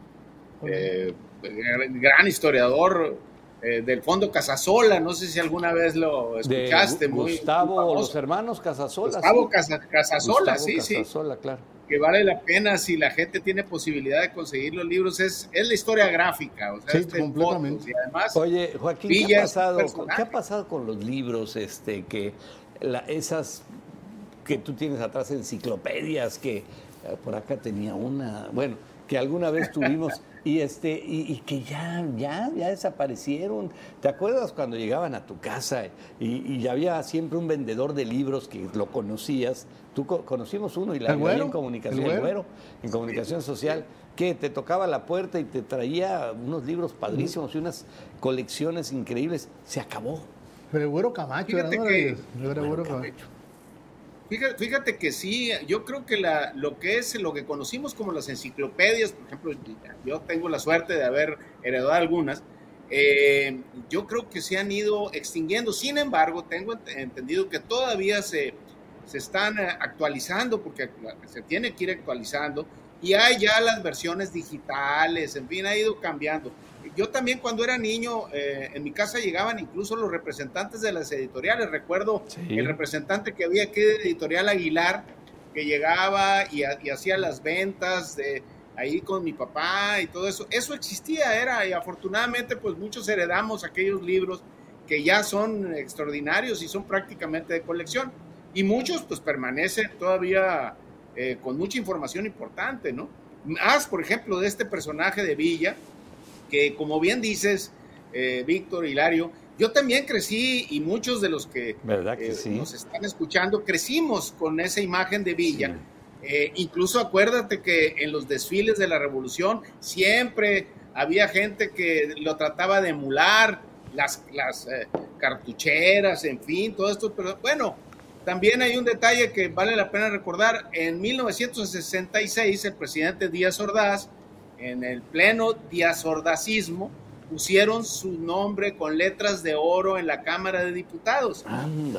Speaker 5: eh, gran historiador eh, del Fondo Casasola, no sé si alguna vez lo escuchaste. Muy-
Speaker 2: Gustavo,
Speaker 5: muy
Speaker 2: los hermanos Casasola.
Speaker 5: Gustavo
Speaker 2: sí.
Speaker 5: Casa- Casasola,
Speaker 2: Gustavo
Speaker 5: sí, sí.
Speaker 2: Casasola, claro.
Speaker 5: que vale la pena si la gente tiene posibilidad de conseguir los libros, es, es la historia gráfica, o sea,
Speaker 3: Sí,
Speaker 5: este,
Speaker 3: completamente.
Speaker 5: fotos, y además,
Speaker 2: Oye, Joaquín, ¿qué ha,
Speaker 5: es
Speaker 2: pasado. ¿qué ha pasado con los libros este, que la- esas que tú tienes atrás, enciclopedias, que eh, por acá tenía una, bueno, que alguna vez tuvimos y este y, y que ya, ya, ya desaparecieron. ¿Te acuerdas cuando llegaban a tu casa y, y ya había siempre un vendedor de libros que lo conocías? Tú co- conocimos uno y la
Speaker 3: ¿El güero?
Speaker 2: en comunicación,
Speaker 3: ¿El
Speaker 2: el
Speaker 3: güero?
Speaker 2: en comunicación social, que te tocaba la puerta y te traía unos libros padrísimos y unas colecciones increíbles. Se acabó.
Speaker 3: Pero el güero Camacho, era,
Speaker 5: que-
Speaker 3: Era el güero Camacho.
Speaker 5: Fíjate, que sí, yo creo que la, lo que es lo que conocimos como las enciclopedias, por ejemplo, yo tengo la suerte de haber heredado algunas, eh, yo creo que se han ido extinguiendo. Sin embargo, tengo ent- entendido que todavía se, se están eh, actualizando, porque se tiene que ir actualizando, y hay ya las versiones digitales, en fin, ha ido cambiando. Yo también cuando era niño, eh, en mi casa llegaban incluso los representantes de las editoriales. Recuerdo
Speaker 2: Sí.
Speaker 5: el representante que había aquí de Editorial Aguilar, que llegaba y hacía las ventas de ahí con mi papá y todo eso. Eso existía, era, y afortunadamente pues muchos heredamos aquellos libros que ya son extraordinarios y son prácticamente de colección. Y muchos pues permanecen todavía eh, con mucha información importante, ¿no? Más, por ejemplo, de este personaje de Villa, que como bien dices, eh, Víctor, Hilario, yo también crecí y muchos de los que
Speaker 2: ¿Verdad que
Speaker 5: eh,
Speaker 2: sí?
Speaker 5: nos están escuchando, crecimos con esa imagen de Villa.
Speaker 2: Sí.
Speaker 5: Eh, incluso acuérdate que en los desfiles de la revolución siempre había gente que lo trataba de emular, las, las eh, cartucheras, en fin, todo esto. Pero bueno, también hay un detalle que vale la pena recordar. En 1966, el presidente Díaz Ordaz, en el pleno Díaz Ordacismo, pusieron su nombre con letras de oro en la Cámara de Diputados.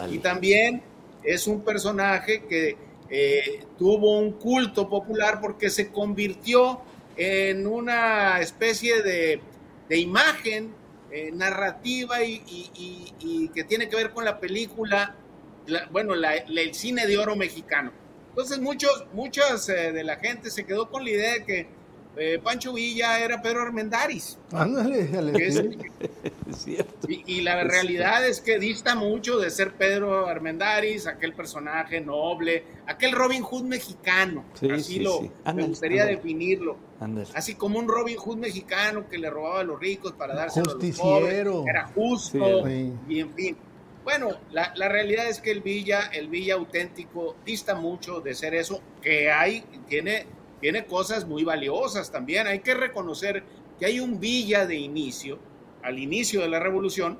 Speaker 5: Y también es un personaje que eh, tuvo un culto popular porque se convirtió en una especie de, imagen eh, narrativa y, que tiene que ver con la película, bueno, el cine de oro mexicano. Entonces muchos, muchas eh, de la gente se quedó con la idea de que eh, Pancho Villa era Pedro Armendáriz. Ándale, y, la realidad es que dista mucho de ser Pedro Armendáriz, aquel personaje noble, aquel Robin Hood mexicano. así lo me gustaría definirlo. Así como un Robin Hood mexicano que le robaba a los ricos para darse a los pobres. Era justo y en fin. Bueno, la, la, realidad es que el Villa, el Villa auténtico, dista mucho de ser eso, que hay, tiene tiene cosas muy valiosas también. Hay que reconocer que hay un Villa de inicio, al inicio de la revolución,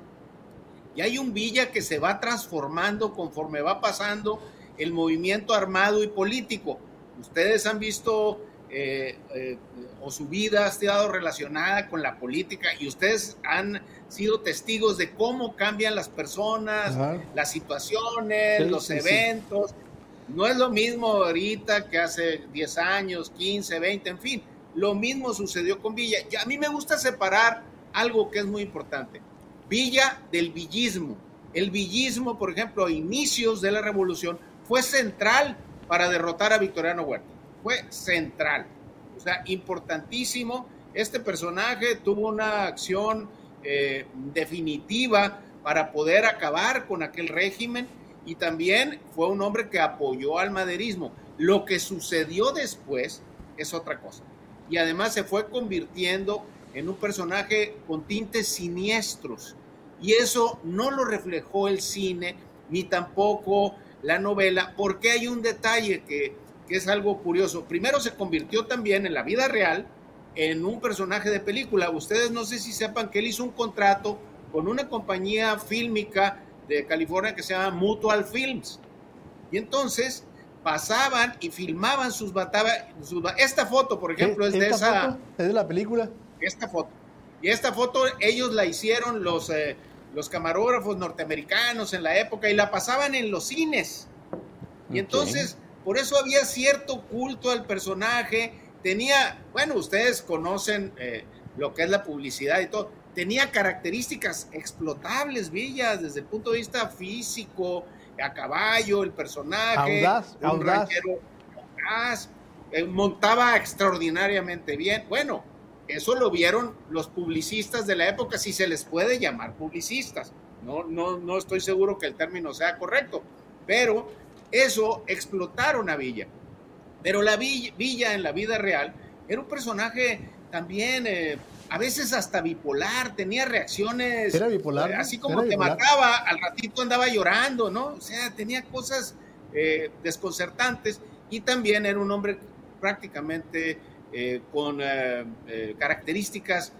Speaker 5: y hay un Villa que se va transformando conforme va pasando el movimiento armado y político. Ustedes han visto eh, eh, o su vida ha estado relacionada con la política y ustedes han sido testigos de cómo cambian las personas, las situaciones, los eventos. No es lo mismo ahorita que hace 10 años, 15, 20, en fin. Lo mismo sucedió con Villa. Y a mí me gusta separar algo que es muy importante. Villa del villismo. El villismo, por ejemplo, a inicios de la revolución, fue central para derrotar a Victoriano Huerta. Fue central. O sea, importantísimo. Este personaje tuvo una acción eh, definitiva para poder acabar con aquel régimen y también fue un hombre que apoyó al maderismo. Lo que sucedió después es otra cosa. Y además se fue convirtiendo en un personaje con tintes siniestros. Y eso no lo reflejó el cine, ni tampoco la novela, porque hay un detalle que, que es algo curioso. Primero se convirtió también en la vida real en un personaje de película. Ustedes no sé si sepan que él hizo un contrato con una compañía fílmica de California que se llama Mutual Films. Y entonces pasaban y filmaban sus batallas. Esta foto, por ejemplo, es de esa.
Speaker 3: ¿Es de la película?
Speaker 5: Esta foto. Y esta foto ellos la hicieron los, eh, los camarógrafos norteamericanos en la época y la pasaban en los cines. Y entonces, por eso había cierto culto al personaje. Tenía, bueno, ustedes conocen eh, lo que es la publicidad y todo tenía características explotables, Villas, desde el punto de vista físico, a caballo, el personaje, un ranchero eh, montaba extraordinariamente bien. Bueno, eso lo vieron los publicistas de la época, si se les puede llamar publicistas. No, no, no estoy seguro que el término sea correcto, pero eso explotaron a Villa. Pero la Villa, Villa en la vida real era un personaje también eh, a veces hasta bipolar, tenía reacciones.
Speaker 3: Era bipolar.
Speaker 5: así como te mataba, al ratito andaba llorando, ¿no? O sea, tenía cosas eh, desconcertantes y también era un hombre prácticamente eh, con eh, características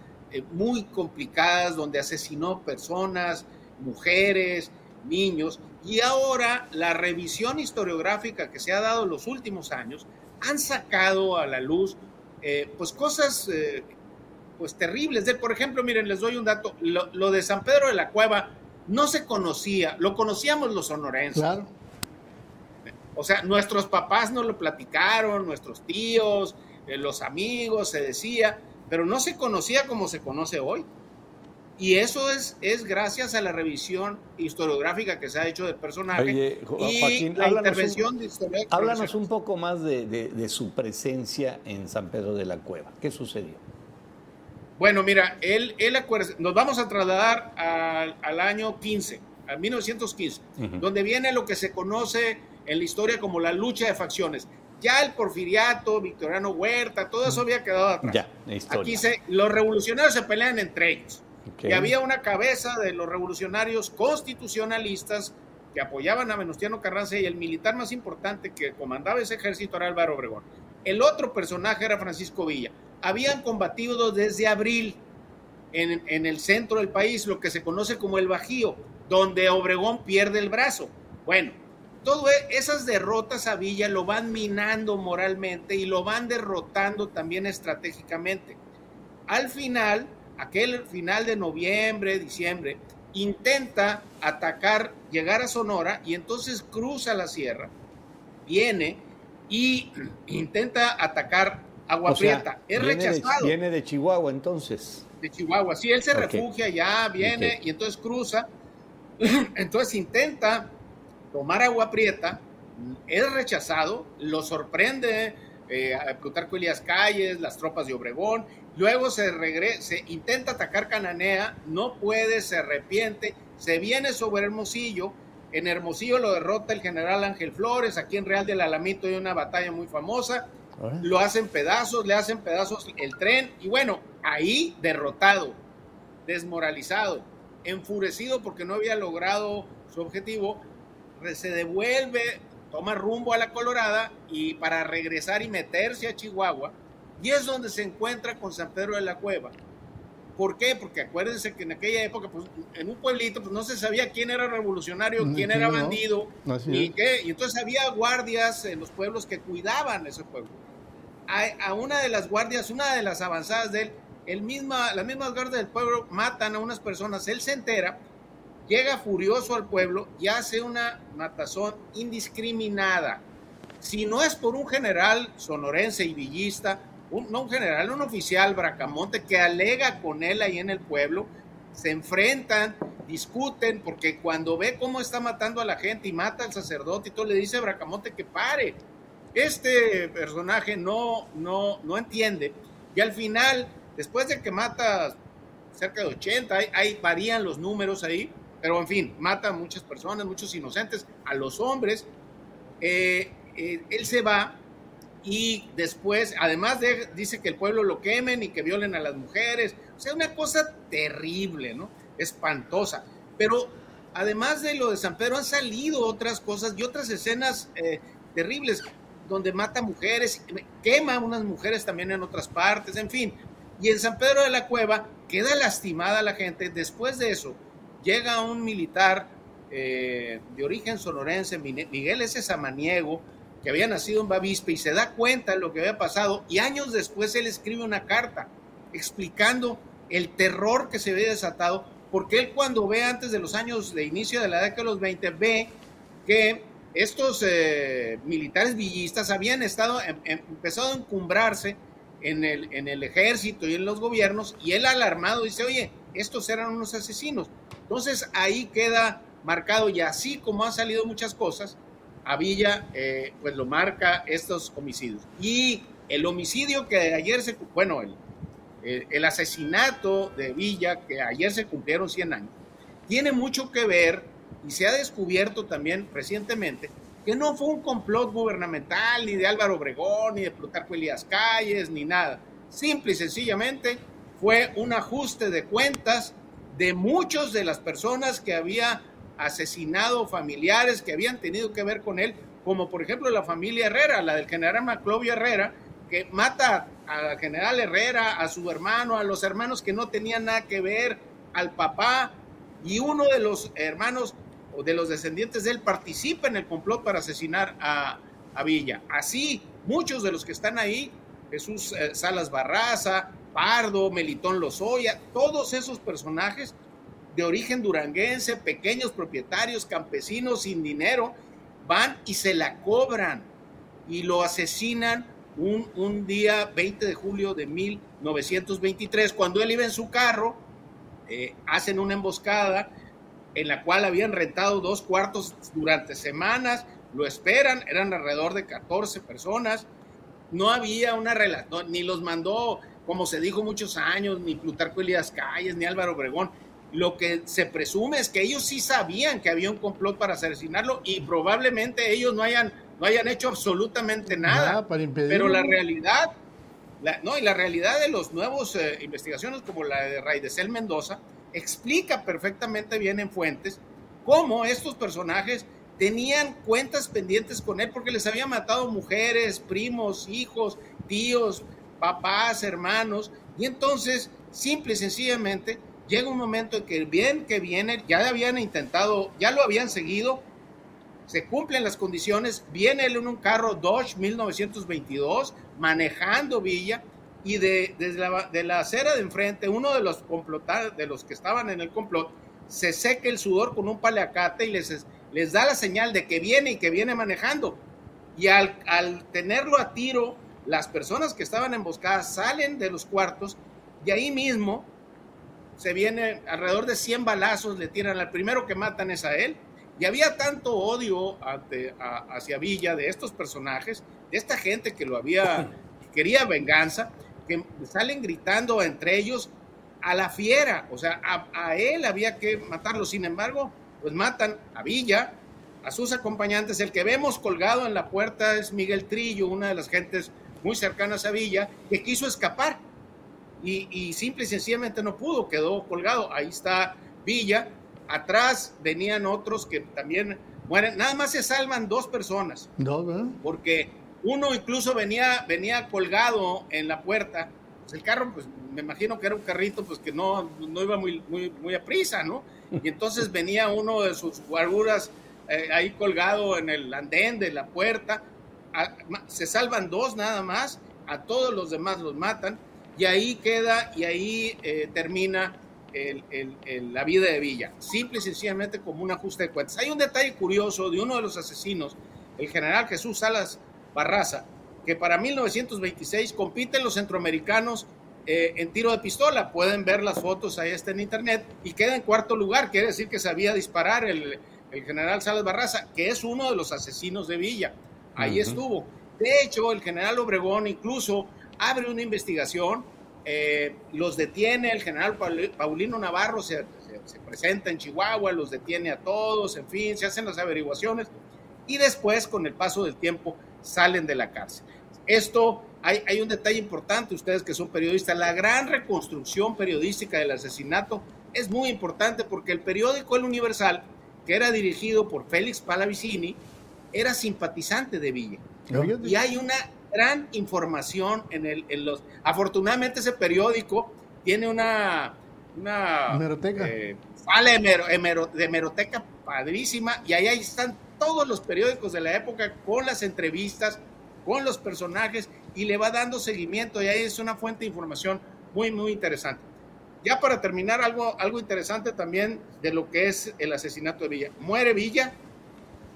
Speaker 5: muy complicadas, donde asesinó personas, mujeres, niños. Y ahora la revisión historiográfica que se ha dado en los últimos años han sacado a la luz pues cosas pues terribles. De, por ejemplo, miren, les doy un dato, lo, de San Pedro de la Cueva no se conocía, lo conocíamos los sonorenses. Claro. O sea, nuestros papás nos lo platicaron, nuestros tíos, eh, los amigos, se decía, pero no se conocía como se conoce hoy. Y eso es, es gracias a la revisión historiográfica que se ha hecho del personaje y la intervención de
Speaker 2: Háblanos un poco más de, de su presencia en San Pedro de la Cueva. ¿Qué sucedió?
Speaker 5: Bueno, mira, él, él nos vamos a trasladar al, año 15, a 1915, donde viene lo que se conoce en la historia como la lucha de facciones. Ya el porfiriato, Victoriano Huerta, todo eso había quedado atrás. Ya, Aquí se, los revolucionarios se pelean entre ellos. Y había una cabeza de los revolucionarios constitucionalistas que apoyaban a Venustiano Carranza y el militar más importante que comandaba ese ejército era Álvaro Obregón. El otro personaje era Francisco Villa habían combatido desde abril en, el centro del país, lo que se conoce como el Bajío, donde Obregón pierde el brazo. Bueno, todas esas derrotas a Villa lo van minando moralmente y lo van derrotando también estratégicamente. Al final, aquel final de noviembre, diciembre, intenta atacar, llegar a Sonora y entonces cruza la sierra, viene y intenta atacar Agua Prieta. Es
Speaker 2: viene
Speaker 5: rechazado.
Speaker 2: De, viene de Chihuahua entonces.
Speaker 5: De Chihuahua. Sí, él se refugia ya, viene y entonces cruza. entonces intenta tomar Agua Prieta, es rechazado, lo sorprende eh, a Plutarco Elías Calles, las tropas de Obregón, luego se regresa, intenta atacar Cananea, no puede, se arrepiente, se viene sobre Hermosillo, en Hermosillo lo derrota el general Ángel Flores, aquí en Real del Alamito hay una batalla muy famosa, lo hacen pedazos, le hacen pedazos el tren y bueno, ahí derrotado, desmoralizado, enfurecido porque no había logrado su objetivo, se devuelve, toma rumbo a la Colorada y para regresar y meterse a Chihuahua, y es donde se encuentra con San Pedro de la Cueva. ¿Por qué? Porque acuérdense que en aquella época, pues, en un pueblito, pues no se sabía quién era revolucionario, mm, quién era bandido, y qué. Y entonces había guardias en los pueblos que cuidaban ese pueblo. A, una de las guardias, una de las avanzadas de él, el misma, las mismas guardias del pueblo matan a unas personas, él se entera llega furioso al pueblo y hace una matazón indiscriminada. Si no es por un general sonorense y villista, no un general, un oficial Bracamonte que alega con él ahí en el pueblo, se enfrentan, discuten, porque cuando ve cómo está matando a la gente y mata al sacerdote y todo, le dice a Bracamonte que pare. Este personaje no, no, no entiende. Y al final, después de que mata cerca de 80, ahí varían los números ahí, pero en fin, mata a muchas personas, muchos inocentes, a los hombres. Eh, eh, él se va y después, además de, dice que el pueblo lo quemen y que violen a las mujeres. O sea, una cosa terrible, ¿no? Espantosa. Pero además de lo de San Pedro han salido otras cosas y otras escenas eh, terribles donde mata mujeres, quema a unas mujeres también en otras partes, en fin. Y en San Pedro de la Cueva queda lastimada la gente. Después de eso, llega un militar eh, de origen sonorense, Miguel S. Samaniego, que había nacido en Bavispe y se da cuenta de lo que había pasado y años después él escribe una carta explicando el terror que se había desatado, porque él cuando ve antes de los años de inicio de la década de los 20, ve que estos eh, militares villistas habían estado, em, em, empezado a encumbrarse en el, en el ejército y en los gobiernos, y él alarmado dice, oye, estos eran unos asesinos. Entonces ahí queda marcado y así como han salido muchas cosas, a Villa eh, pues lo marca estos homicidios. Y el homicidio que ayer se, bueno, el, el, asesinato de Villa que ayer se cumplieron 100 años, tiene mucho que ver y se ha descubierto también recientemente que no fue un complot gubernamental ni de Álvaro Obregón, ni de Plutarco Elías Calles, ni nada. Simple y sencillamente fue un ajuste de cuentas de muchos de las personas que había asesinado familiares que habían tenido que ver con él, como por ejemplo la familia Herrera, la del general Maclovio Herrera, que mata al general Herrera, a su hermano, a los hermanos que no tenían nada que ver, al papá, y uno de los hermanos de los descendientes de él participa en el complot para asesinar a, Villa. Así, muchos de los que están ahí, Jesús eh, Salas Barraza, Pardo, Melitón Lozoya, todos esos personajes de origen duranguense, pequeños propietarios, campesinos sin dinero, van y se la cobran y lo asesinan un, un, día 20 de julio de 1923, cuando él iba en su carro, eh, hacen una emboscada en la cual habían rentado dos cuartos durante semanas, lo esperan, eran alrededor de 14 personas, no había una relación, ni los mandó como se dijo muchos años, ni Plutarco Elías Calles, ni Álvaro Obregón. Lo que se presume es que ellos sí sabían que había un complot para asesinarlo y probablemente ellos no hayan, no hayan hecho absolutamente nada. pero la realidad, no, y la realidad de los nuevos eh, investigaciones como la de Raidesel Mendoza explica perfectamente bien en fuentes cómo estos personajes tenían cuentas pendientes con él porque les había matado mujeres, primos, hijos, tíos, papás, hermanos, y entonces, simple y sencillamente, llega un momento en que bien que viene, ya habían intentado, ya lo habían seguido, se cumplen las condiciones, viene él en un carro Dodge 1922, manejando Villa, y de, desde la, de la acera de enfrente, uno de los complotar, de los que estaban en el complot, se seca el sudor con un paliacate y les, les da la señal de que viene y que viene manejando. Y al, al tenerlo a tiro, las personas que estaban emboscadas salen de los cuartos y ahí mismo se viene alrededor de 100 balazos, le tiran al primero que matan es a él. Y había tanto odio hacia Villa de estos personajes, de esta gente que lo había, quería venganza, que salen gritando entre ellos a la fiera, o sea, a, él había que matarlo. Sin embargo, pues matan a Villa, a sus acompañantes. El que vemos colgado en la puerta es Miguel Trillo, una de las gentes muy cercanas a Villa, que quiso escapar y, y simple y sencillamente no pudo, quedó colgado. Ahí está Villa, atrás venían otros que también mueren. Nada más se salvan dos personas.
Speaker 3: Dos, ¿verdad?
Speaker 5: Porque uno incluso venía, venía colgado en la puerta. Pues el carro, pues me imagino que era un carrito pues que no, no iba muy, muy, muy a prisa, ¿no? Y entonces venía uno de sus guaruras eh, ahí colgado en el andén de la puerta. se salvan dos nada más, a todos los demás los matan y ahí queda y ahí eh, termina la vida de Villa, simple y sencillamente como un ajuste de cuentas. Hay un detalle curioso de uno de los asesinos, el general Jesús Salas Barraza, que para 1926 compiten los centroamericanos eh, en tiro de pistola. Pueden ver las fotos, ahí está en internet, y queda en cuarto lugar, quiere decir que sabía disparar el, general Salas Barraza, que es uno de los asesinos de Villa. Ahí estuvo. De hecho, el general Obregón incluso abre una investigación eh, los detiene el general Paulino Navarro, se, presenta en Chihuahua, los detiene a todos, en fin, se hacen las averiguaciones y después, con el paso del tiempo, salen de la cárcel. Esto, hay, hay un detalle importante, ustedes que son periodistas, la gran reconstrucción periodística del asesinato es muy importante porque el periódico El Universal, que era dirigido por Félix Palavicini, era simpatizante de Villa. Y hay una gran información en, el, en los... Afortunadamente ese periódico tiene una... una
Speaker 3: hemeroteca.
Speaker 5: Eh, de hemeroteca padrísima y ahí, ahí están todos los periódicos de la época con las entrevistas, con los personajes y le va dando seguimiento y ahí es una fuente de información muy, muy interesante. Ya para terminar, algo, algo interesante también de lo que es el asesinato de Villa. Muere Villa,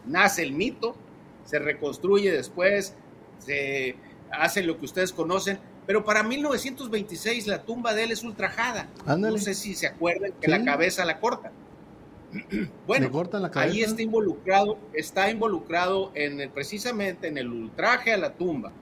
Speaker 5: nace el mito, se reconstruye después, se hace lo que ustedes conocen, pero para 1926 la tumba de él es ultrajada. No sé si se acuerdan que la cabeza la corta bueno, ahí está involucrado, está involucrado en el, precisamente en el ultraje a la tumba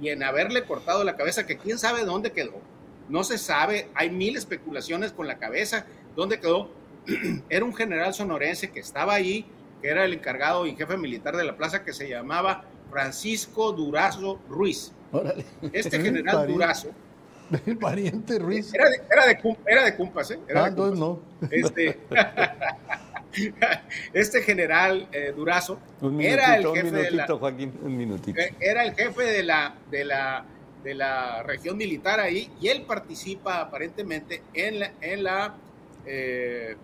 Speaker 5: y en haberle cortado la cabeza, que quién sabe dónde quedó. No se sabe, hay mil especulaciones con la cabeza, dónde quedó. era un general sonorense que estaba ahí, que era el encargado y jefe militar de la plaza, que se llamaba Francisco Durazo Ruiz. Este general Durazo.
Speaker 3: El pariente Ruiz.
Speaker 5: Era de, era de, era de Cumpas, ¿eh?
Speaker 3: ah, entonces no.
Speaker 5: Este, este general eh, Durazo era el jefe de la,
Speaker 2: Joaquín, un minutito.
Speaker 5: Eh, era el jefe de la, de la, de la región militar ahí y él participa aparentemente en la, en la eh,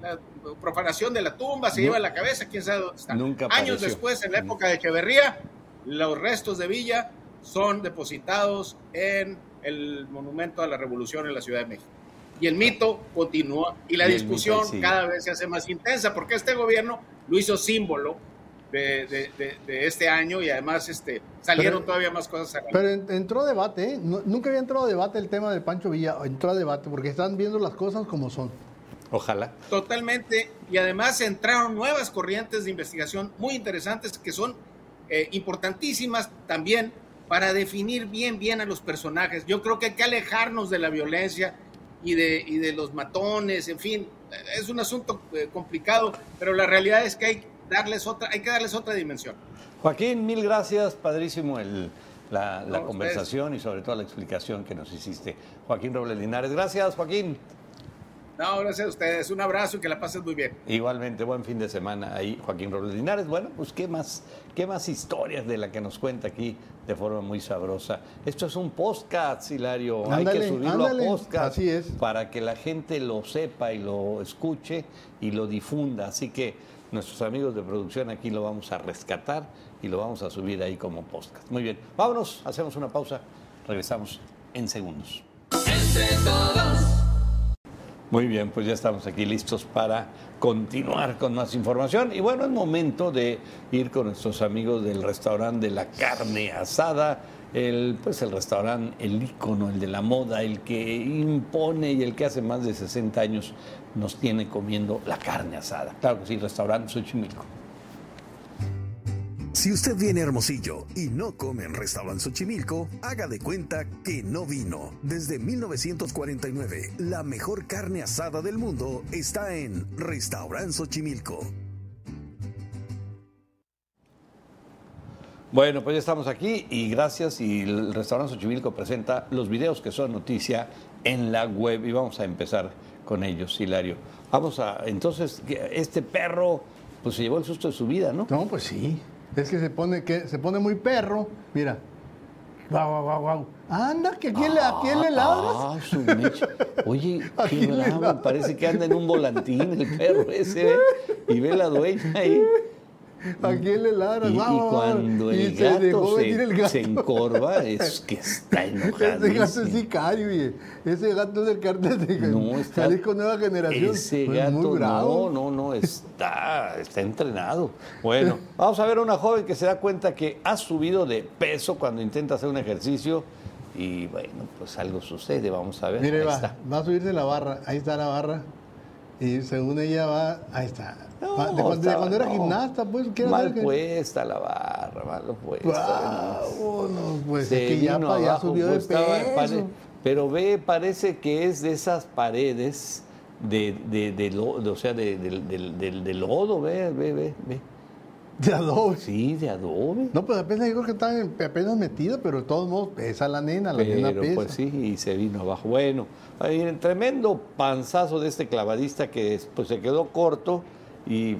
Speaker 5: la profanación de la tumba, se lleva la cabeza, quién sabe dónde está.
Speaker 2: Nunca
Speaker 5: Años después, en la época de Echeverría, los restos de Villa son depositados en el Monumento a la Revolución en la Ciudad de México. Y el mito continúa y la discusión cada vez se hace más intensa porque este gobierno lo hizo símbolo de, este año y además este, salieron todavía más cosas.
Speaker 3: Pero entró debate, ¿eh? nunca había entrado a debate el tema de Pancho Villa, entró a debate porque están viendo las cosas como son.
Speaker 2: Ojalá.
Speaker 5: Totalmente. Y además entraron nuevas corrientes de investigación muy interesantes que son eh, importantísimas también para definir bien, bien a los personajes. Yo creo que hay que alejarnos de la violencia y de, y de los matones, en fin, es un asunto eh, complicado, pero la realidad es que hay, darles otra, hay que darles otra dimensión.
Speaker 2: Joaquín, mil gracias, padrísimo el, la, la conversación y sobre todo la explicación que nos hiciste. Joaquín Robles Linares, gracias Joaquín.
Speaker 5: No, gracias a ustedes. Un abrazo y que la pasen muy bien.
Speaker 2: Igualmente, buen fin de semana ahí, Joaquín Robles Linares. Bueno, pues qué más, qué más historias de la que nos cuenta aquí de forma muy sabrosa. Esto es un podcast, Hilario. Hay que subirlo a podcast
Speaker 3: así es.
Speaker 2: para que la gente lo sepa y lo escuche y lo difunda. Así que nuestros amigos de producción aquí lo vamos a rescatar y lo vamos a subir ahí como podcast. Muy bien, vámonos, hacemos una pausa Regresamos en segundos.
Speaker 1: Entre todos.
Speaker 2: Muy bien, pues ya estamos aquí listos para continuar con más información. Y bueno, es momento de ir con nuestros amigos del restaurante de la carne asada. El, pues el restaurante, el ícono, el de la moda, el que impone y el que hace más de 60 años nos tiene comiendo la carne asada. Claro que sí, restaurante Xochimilco.
Speaker 6: Si usted viene a Hermosillo y no come en Restaurant Xochimilco, haga de cuenta que no vino. Desde 1949, la mejor carne asada del mundo está en Restaurant Xochimilco.
Speaker 2: Bueno, pues ya estamos aquí y gracias y el restaurante Xochimilco presenta los videos que son noticia en la web y vamos a empezar con ellos, Hilario. Vamos a, entonces, este perro pues se llevó el susto de su vida, ¿no?
Speaker 3: No, pues sí. Es que se pone, que se pone muy perro. Mira. Guau, guau, guau, guau. Anda, que a quién le, a quién le ladras.
Speaker 2: Ah, su mecha. Oye,
Speaker 3: ¿A
Speaker 2: qué bravo, parece que anda en un volantín el perro ese, ¿eh? Y ve la dueña ahí.
Speaker 3: ¿A quién le ladras?
Speaker 2: Y, cuando
Speaker 3: Y
Speaker 2: el
Speaker 3: se
Speaker 2: gato
Speaker 3: dejó
Speaker 2: se,
Speaker 3: venir el gato.
Speaker 2: se encorva, es que está enojado.
Speaker 3: Ese gato es sicario, oye. Ese gato es del cartel de
Speaker 2: No, está,
Speaker 3: Jalisco Nueva Generación.
Speaker 2: Ese
Speaker 3: Pues
Speaker 2: gato,
Speaker 3: muy bravo.
Speaker 2: no, no, no, está, está entrenado. Bueno, vamos a ver a una joven que se da cuenta que ha subido de peso cuando intenta hacer un ejercicio y bueno, pues algo sucede, vamos a ver.
Speaker 3: Mire,
Speaker 2: Ahí
Speaker 3: va,
Speaker 2: está.
Speaker 3: va a subirse la barra. Ahí está la barra. Y según ella va, ahí está.
Speaker 2: No,
Speaker 3: de, cuando, de cuando era
Speaker 2: no.
Speaker 3: gimnasta, pues, ¿qué
Speaker 2: Mal
Speaker 3: hacer que-
Speaker 2: puesta la barra, mal puesta.
Speaker 3: Vámonos, pues
Speaker 2: Se
Speaker 3: es que ya, pa- ya
Speaker 2: abajo,
Speaker 3: subió de
Speaker 2: pues,
Speaker 3: peso.
Speaker 2: pero ve, parece que es de esas paredes de, de, de de- o sea, de lodo, ve, ve, ve, ve.
Speaker 3: De adobe.
Speaker 2: Sí, de adobe.
Speaker 3: No, pues apenas digo que está en- apenas metida, pero de todos modos pesa la nena, la nena pesa.
Speaker 2: pues sí, y se vino abajo. Bueno, hay un tremendo panzazo de este clavadista que pues se quedó corto y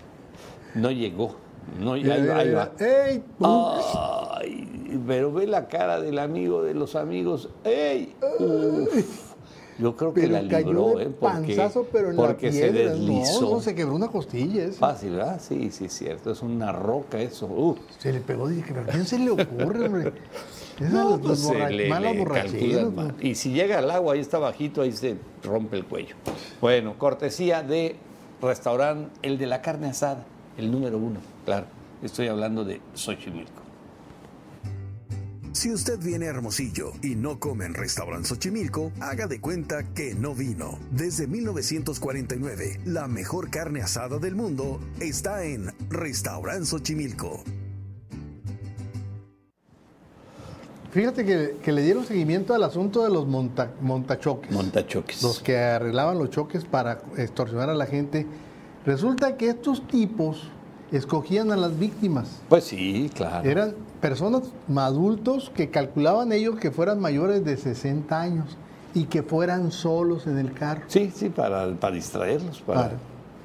Speaker 2: no llegó. No, ahí, va.
Speaker 3: ¡Ey!
Speaker 2: Ay, pero ve la cara del amigo de los amigos. ¡Ey! Uf. Yo creo que la
Speaker 3: cayó
Speaker 2: libró,
Speaker 3: de
Speaker 2: ¿eh? Porque,
Speaker 3: panzazo, pero en
Speaker 2: porque
Speaker 3: la
Speaker 2: se deslizó.
Speaker 3: No, no, se quebró una costilla ese.
Speaker 2: Fácil, ¿verdad? Sí, sí, es cierto. Es una roca eso.
Speaker 3: Se le pegó, dije, ¿pero a quién se le ocurre, hombre? Esas
Speaker 2: No, pues
Speaker 3: borra-
Speaker 2: le-
Speaker 3: malas
Speaker 2: le
Speaker 3: borracheras,
Speaker 2: calculan
Speaker 3: ¿no?
Speaker 2: mal. Y si llega al agua, ahí está bajito, ahí se rompe el cuello. Bueno, cortesía de restaurante El de la Carne Asada, el número uno, claro. Estoy hablando de Xochimilco.
Speaker 6: Si usted viene a Hermosillo y no come en Restaurant Xochimilco, haga de cuenta que no vino. Desde 1949, la mejor carne asada del mundo está en Restaurant Xochimilco.
Speaker 3: Fíjate que, que le dieron seguimiento al asunto de los monta- montachoques.
Speaker 2: Montachoques.
Speaker 3: los que arreglaban los choques para extorsionar a la gente. Resulta que estos tipos escogían a las víctimas.
Speaker 2: Pues sí, claro.
Speaker 3: Eran personas adultos que calculaban ellos que fueran mayores de 60 años y que fueran solos en el carro.
Speaker 2: Sí, sí, para, para distraerlos. Para...
Speaker 3: Para-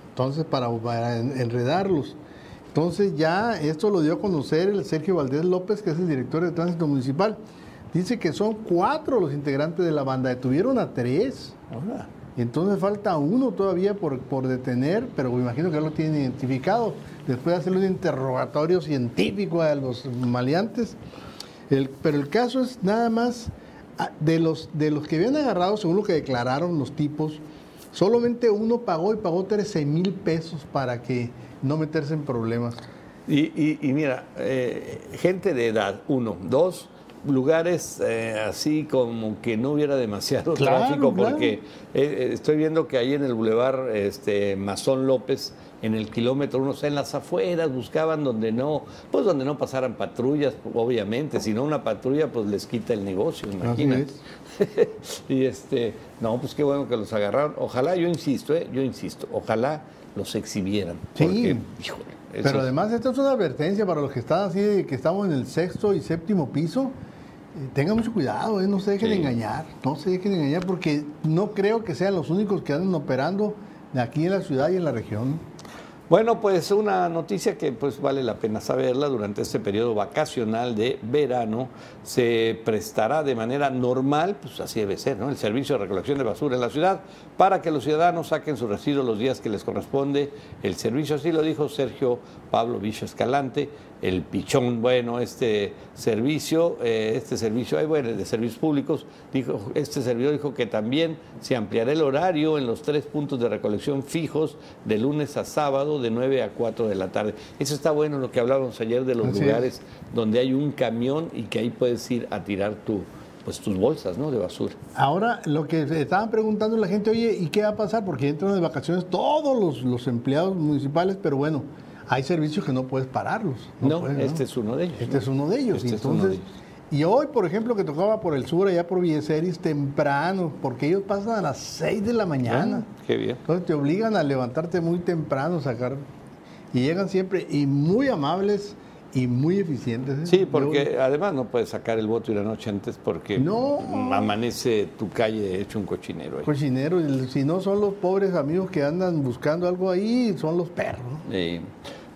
Speaker 3: entonces, para, para en- enredarlos. Entonces, ya esto lo dio a conocer el Sergio Valdés López, que es el director de tránsito municipal. Dice que son cuatro los integrantes de la banda, detuvieron a tres.
Speaker 2: Ahora,
Speaker 3: Entonces falta uno todavía por, por detener, pero me imagino que ya lo tienen identificado. Después de hacerle un interrogatorio científico a los maleantes. Pero el caso es nada más ah, de los, de los que habían agarrado, según lo que declararon los tipos, solamente uno pagó y pagó 13 mil pesos para que no meterse en problemas.
Speaker 2: Y, y- y mira, eh, gente de edad, uno. Dos, lugares eh, así como que no hubiera demasiado
Speaker 3: Claro,
Speaker 2: tráfico, porque eh, eh, estoy viendo que ahí en el bulevar este, Mazón López, en el kilómetro uno, o sea, en las afueras, buscaban donde no, pues donde no pasaran patrullas, obviamente, si no una patrulla pues les quita el negocio, imagínate. y este, no, pues qué bueno que los agarraron. Ojalá, yo insisto, eh, yo insisto, ojalá los exhibieran.
Speaker 3: Sí.
Speaker 2: Porque, híjole, eso
Speaker 3: Pero además esto es una advertencia para los que están así, de que estamos en el sexto y séptimo piso. Eh, Tengan mucho cuidado, eh, no se dejen
Speaker 2: Sí.
Speaker 3: engañar, no se dejen engañar porque no creo que sean los únicos que andan operando aquí en la ciudad y en la región.
Speaker 2: Bueno, pues una noticia que pues vale la pena saberla durante este periodo vacacional de verano se prestará de manera normal, pues así debe ser, ¿no? El servicio de recolección de basura en la ciudad para que los ciudadanos saquen sus residuos los días que les corresponde. El servicio así lo dijo Sergio Pablo Villa Escalante, el pichón. Bueno, este servicio, eh, este servicio, ay, bueno, de servicios públicos, dijo, este servidor dijo que también se ampliará el horario en los tres puntos de recolección fijos de lunes a sábado de 9 a 4 de la tarde. Eso está bueno lo que hablábamos ayer de los
Speaker 3: Así es.
Speaker 2: lugares donde hay un camión y que ahí puedes ir a tirar tu, pues tus bolsas, ¿no? De basura.
Speaker 3: Ahora, lo que estaban preguntando la gente, oye, ¿y qué va a pasar? Porque entran de vacaciones todos los, los empleados municipales, pero bueno, hay servicios que no puedes pararlos.
Speaker 2: No,
Speaker 3: puedes,
Speaker 2: este es uno de ellos.
Speaker 3: Este
Speaker 2: ¿no?
Speaker 3: es uno de ellos.
Speaker 2: Este
Speaker 3: y
Speaker 2: es uno
Speaker 3: entonces,
Speaker 2: de ellos.
Speaker 3: y hoy, por ejemplo, que tocaba por el sur, allá por Villeceris, temprano, porque ellos pasan a las 6 de la mañana.
Speaker 2: Ah, qué bien.
Speaker 3: Entonces te obligan a levantarte muy temprano, sacar. Y llegan siempre, y muy amables y muy eficientes. ¿eh?
Speaker 2: Sí, porque además no puedes sacar el voto y la noche antes porque
Speaker 3: No.
Speaker 2: amanece tu calle hecho un cochinero ahí.
Speaker 3: Cochinero, si no son los pobres amigos que andan buscando algo ahí, son los perros.
Speaker 2: Eh,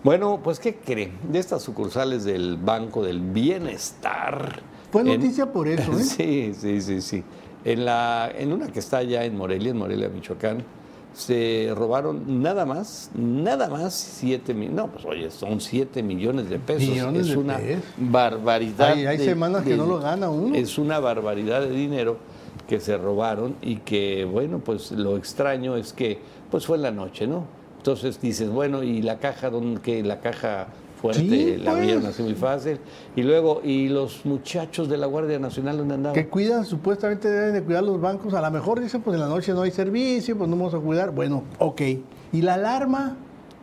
Speaker 2: bueno, pues ¿qué creen? De estas sucursales del Banco del Bienestar.
Speaker 3: Fue
Speaker 2: en-
Speaker 3: noticia por eso, ¿eh?
Speaker 2: Sí, sí, sí, sí. En, la, en una que está allá en Morelia, en Morelia, Michoacán, se robaron nada más, nada más 7 millones. No, pues oye, son 7 millones de pesos.
Speaker 3: Millones
Speaker 2: es
Speaker 3: de
Speaker 2: una
Speaker 3: pesos.
Speaker 2: barbaridad.
Speaker 3: Hay- semanas que no lo gana uno.
Speaker 2: Es una barbaridad de dinero que se robaron y que, bueno, pues lo extraño es que, pues fue en la noche, ¿no? Entonces dices, bueno, ¿y la caja, dónde, que la caja fuerte
Speaker 3: Sí,
Speaker 2: la
Speaker 3: pues.
Speaker 2: abrieron así muy fácil? Y luego, ¿y los muchachos de la Guardia Nacional dónde andaban?
Speaker 3: Que cuidan, supuestamente deben de cuidar los bancos. A lo mejor dicen, pues en la noche no hay servicio, pues no vamos a cuidar. Bueno, ok. ¿Y la alarma?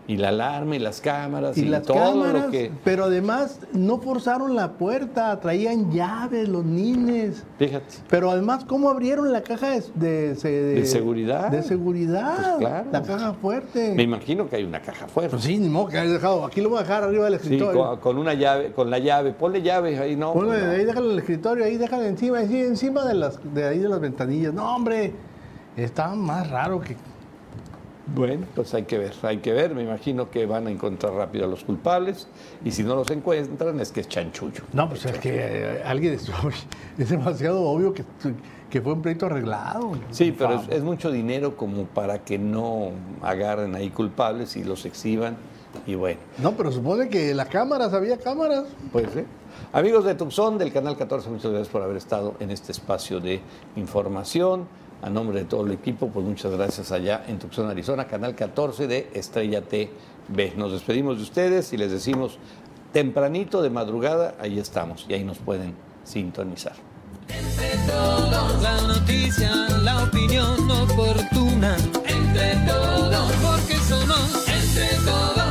Speaker 2: Y la alarma y las cámaras y,
Speaker 3: Y las
Speaker 2: todo
Speaker 3: cámaras.
Speaker 2: lo que...
Speaker 3: Pero además no forzaron la puerta, traían llaves los nines.
Speaker 2: Fíjate.
Speaker 3: Pero además, ¿cómo abrieron la caja de, de- de-
Speaker 2: De seguridad.
Speaker 3: De seguridad.
Speaker 2: Pues claro.
Speaker 3: La caja fuerte.
Speaker 2: Me imagino que hay una caja fuerte.
Speaker 3: Pues sí, ni modo que dejado. Aquí lo voy a dejar arriba del
Speaker 2: Sí,
Speaker 3: escritorio.
Speaker 2: con, con una llave, con la llave, ponle llave ahí, no.
Speaker 3: Ponle
Speaker 2: pues no.
Speaker 3: ahí, déjalo en el escritorio, ahí déjalo encima, ahí, encima de las de ahí de las ventanillas. No, hombre, está más raro que.
Speaker 2: Bueno, pues hay que ver, hay que ver. Me imagino que van a encontrar rápido a los culpables y si no los encuentran es que es chanchullo.
Speaker 3: No, pues es que eh, alguien es, es demasiado obvio que, que fue un pleito arreglado.
Speaker 2: Sí, pero es, mucho dinero como para que no agarren ahí culpables y los exhiban. Y bueno,
Speaker 3: No, pero supone que las cámaras, había cámaras.
Speaker 2: pues sí. Amigos de Tucson, del Canal 14, muchas gracias por haber estado en este espacio de información. A nombre de todo el equipo, pues muchas gracias allá en Tucson, Arizona, canal 14 de Estrella TV. Nos despedimos de ustedes y les decimos tempranito de madrugada, ahí estamos y ahí nos pueden sintonizar.
Speaker 1: Entre todos, la noticia, la opinión oportuna. Entre todos, porque somos entre todos.